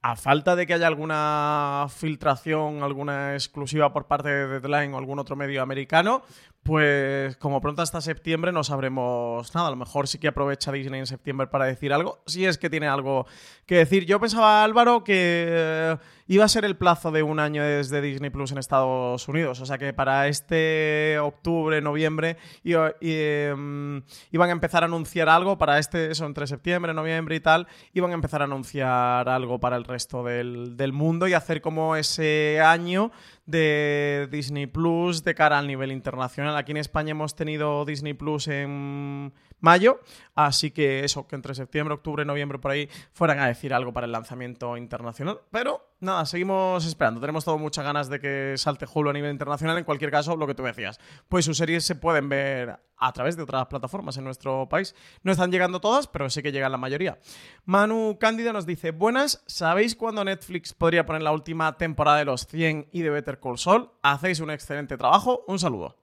A falta de que haya alguna filtración, alguna exclusiva por parte de Deadline o algún otro medio americano, pues como pronto hasta septiembre no sabremos nada. A lo mejor sí que aprovecha Disney en septiembre para decir algo, si es que tiene algo que decir. Yo pensaba, Álvaro, que eh, iba a ser el plazo de un año desde Disney Plus en Estados Unidos. O sea que para este octubre, noviembre, em, iban a empezar a anunciar algo. Para este, eso, entre septiembre, noviembre y tal, iban a empezar a anunciar algo para el resto del, del mundo y hacer como ese año de Disney Plus de cara al nivel internacional. Aquí en España hemos tenido Disney Plus en mayo, así que eso, que entre septiembre, octubre, noviembre por ahí fueran a decir algo para el lanzamiento internacional. Pero nada, seguimos esperando. Tenemos todo muchas ganas de que salte Hulu a nivel internacional. En cualquier caso, lo que tú decías, pues sus series se pueden ver a través de otras plataformas en nuestro país. No están llegando todas, pero sí que llegan la mayoría. Manu Cándida nos dice, buenas, ¿sabéis cuándo Netflix podría poner la última temporada de Los 100 y de Better Call Saul? Hacéis un excelente trabajo. Un saludo.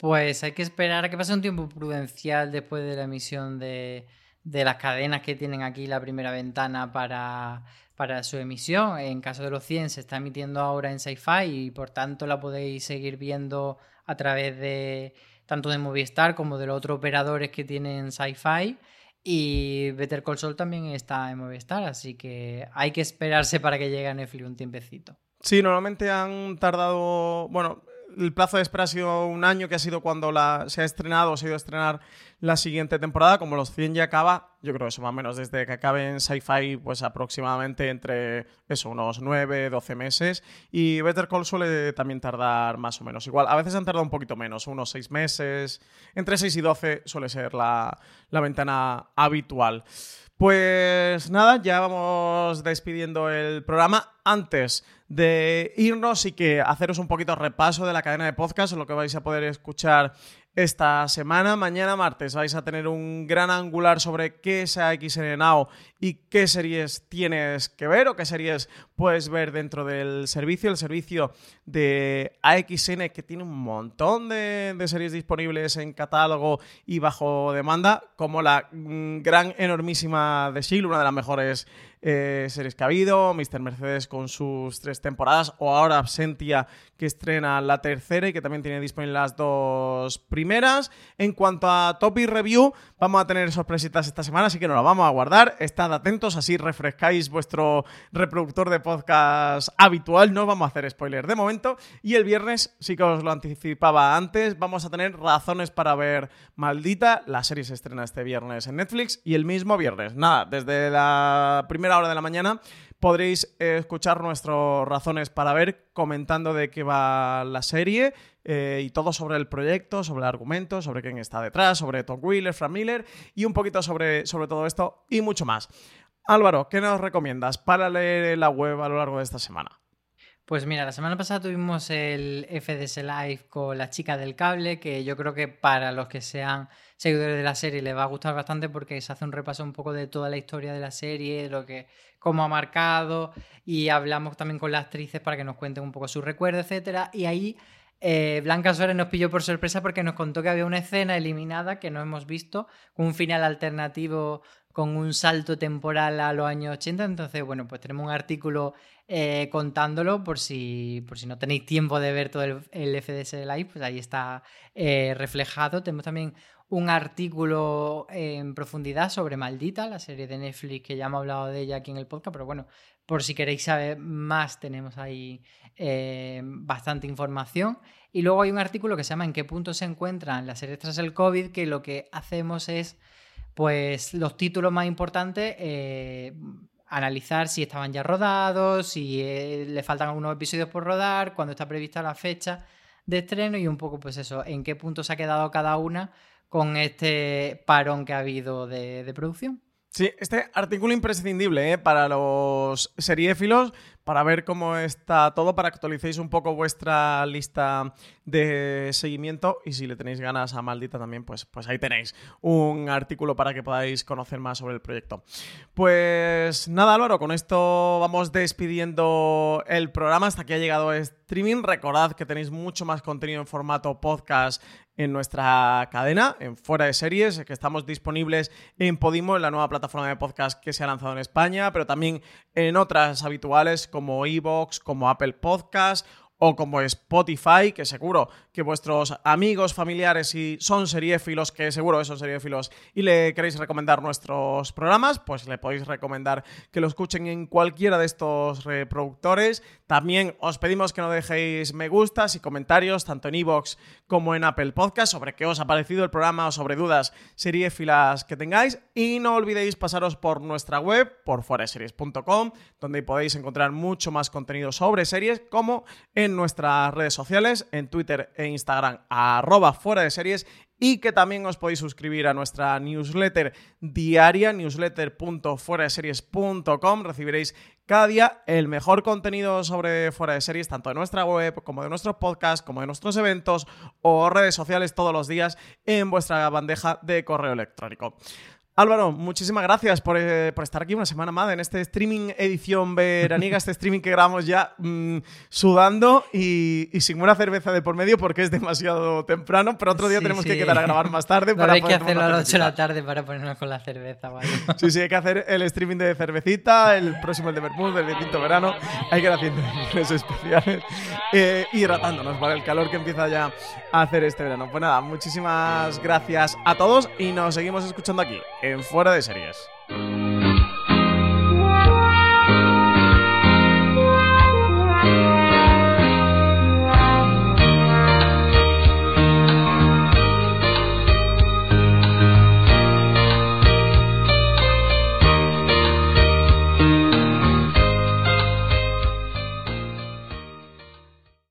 Pues hay que esperar a que pase un tiempo prudencial después de la emisión de, de las cadenas que tienen aquí la primera ventana para, para su emisión. En caso de los 100 se está emitiendo ahora en Sci-Fi y por tanto la podéis seguir viendo a través de tanto de Movistar como de los otros operadores que tienen Sci-Fi. Y Better Call Saul también está en Movistar, así que hay que esperarse para que llegue a Netflix un tiempecito. Sí, normalmente han tardado, bueno, el plazo de espera ha sido un año, que ha sido cuando se ha estrenado o se ha ido a estrenar la siguiente temporada. Como los 100 ya acaba, yo creo eso más o menos desde que acabe en Sci-Fi, pues aproximadamente entre eso, unos 9, 12 meses. Y Better Call suele también tardar más o menos igual. A veces han tardado un poquito menos, unos 6 meses. Entre 6 y 12 suele ser la, la ventana habitual. Pues nada, ya vamos despidiendo el programa. Antes de irnos y que haceros un poquito repaso de la cadena de podcast, lo que vais a poder escuchar esta semana. Mañana martes vais a tener un gran angular sobre qué es AXN Now y qué series tienes que ver o qué series puedes ver dentro del servicio. El servicio de AXN que tiene un montón de, series disponibles en catálogo y bajo demanda, como la mm, gran enormísima de Shield, una de las mejores eh, series que ha habido, Mr. Mercedes con sus tres temporadas, o ahora Absentia que estrena la tercera y que también tiene disponibles las dos primeras. En cuanto a Topic Review, vamos a tener sorpresitas esta semana, así que nos las vamos a guardar. Estad atentos, así refrescáis vuestro reproductor de podcast habitual. No vamos a hacer spoiler de momento. Y el viernes, sí que os lo anticipaba antes, vamos a tener razones para ver Maldita. La serie se estrena este viernes en Netflix y el mismo viernes. Nada, desde la primera hora de la mañana podréis escuchar nuestras razones para ver comentando de qué va la serie eh, y todo sobre el proyecto, sobre el argumento, sobre quién está detrás, sobre Tom Wheeler, Frank Miller y un poquito sobre, sobre todo esto y mucho más. Álvaro, ¿qué nos recomiendas para leer la web a lo largo de esta semana? Pues mira, la semana pasada tuvimos el FDS Live con la chica del cable, que yo creo que para los que sean seguidores de la serie les va a gustar bastante porque se hace un repaso un poco de toda la historia de la serie, lo que cómo ha marcado y hablamos también con las actrices para que nos cuenten un poco sus recuerdos, etcétera. Y ahí eh, Blanca Suárez nos pilló por sorpresa porque nos contó que había una escena eliminada que no hemos visto, un final alternativo con un salto temporal a los años 80. Entonces, bueno, pues tenemos un artículo eh, contándolo por si, por si no tenéis tiempo de ver todo el, FDS Live, pues ahí está eh, reflejado. Tenemos también un artículo en profundidad sobre Maldita, la serie de Netflix que ya hemos hablado de ella aquí en el podcast, pero bueno, por si queréis saber más, tenemos ahí eh, bastante información. Y luego hay un artículo que se llama ¿En qué punto se encuentran las series tras el COVID? que lo que hacemos es, pues, los títulos más importantes, eh, analizar si estaban ya rodados, si eh, le faltan algunos episodios por rodar, cuándo está prevista la fecha de estreno y un poco, pues eso, en qué punto se ha quedado cada una con este parón que ha habido de, producción. Sí, este artículo imprescindible ¿eh? para los seriéfilos, para ver cómo está todo, para que actualicéis un poco vuestra lista de seguimiento y si le tenéis ganas a Maldita también, pues, pues ahí tenéis un artículo para que podáis conocer más sobre el proyecto. Pues nada, Álvaro, con esto vamos despidiendo el programa. Hasta aquí ha llegado streaming. Recordad que tenéis mucho más contenido en formato podcast en nuestra cadena, en Fuera de Series, que estamos disponibles en Podimo, en la nueva plataforma de podcast que se ha lanzado en España, pero también en otras habituales como Evox, como Apple Podcast o como Spotify, que seguro que vuestros amigos, familiares y son seriéfilos, que seguro que son seriéfilos y le queréis recomendar nuestros programas, pues le podéis recomendar que lo escuchen en cualquiera de estos reproductores. También os pedimos que no dejéis me gustas y comentarios, tanto en iVoox como en Apple Podcast, sobre qué os ha parecido el programa o sobre dudas seriéfilas que tengáis. Y no olvidéis pasaros por nuestra web, por foreseries.com, donde podéis encontrar mucho más contenido sobre series, como en nuestras redes sociales, en Twitter e Instagram, arroba fuera de series, y que también os podéis suscribir a nuestra newsletter diaria, newsletter.fueradeseries.com. Recibiréis cada día el mejor contenido sobre fuera de series, tanto de nuestra web como de nuestros podcasts, como de nuestros eventos o redes sociales todos los días en vuestra bandeja de correo electrónico. Álvaro, muchísimas gracias eh, por, estar aquí una semana más en este streaming edición veraniega, este streaming que grabamos ya mm, sudando y, sin una cerveza de por medio porque es demasiado temprano, pero otro día tenemos que quedar a grabar más tarde. *laughs* para hay que hacerlo a las 8 de la tarde para ponernos con la cerveza, ¿vale? *laughs* Sí, sí, hay que hacer el streaming de cervecita, el próximo el de Bermud, el de Tinto Verano, hay que ir haciendo *laughs* los especiales eh, hidratándonos para el calor que empieza ya a hacer este verano. Pues nada, muchísimas gracias a todos y nos seguimos escuchando aquí Fuera de Series.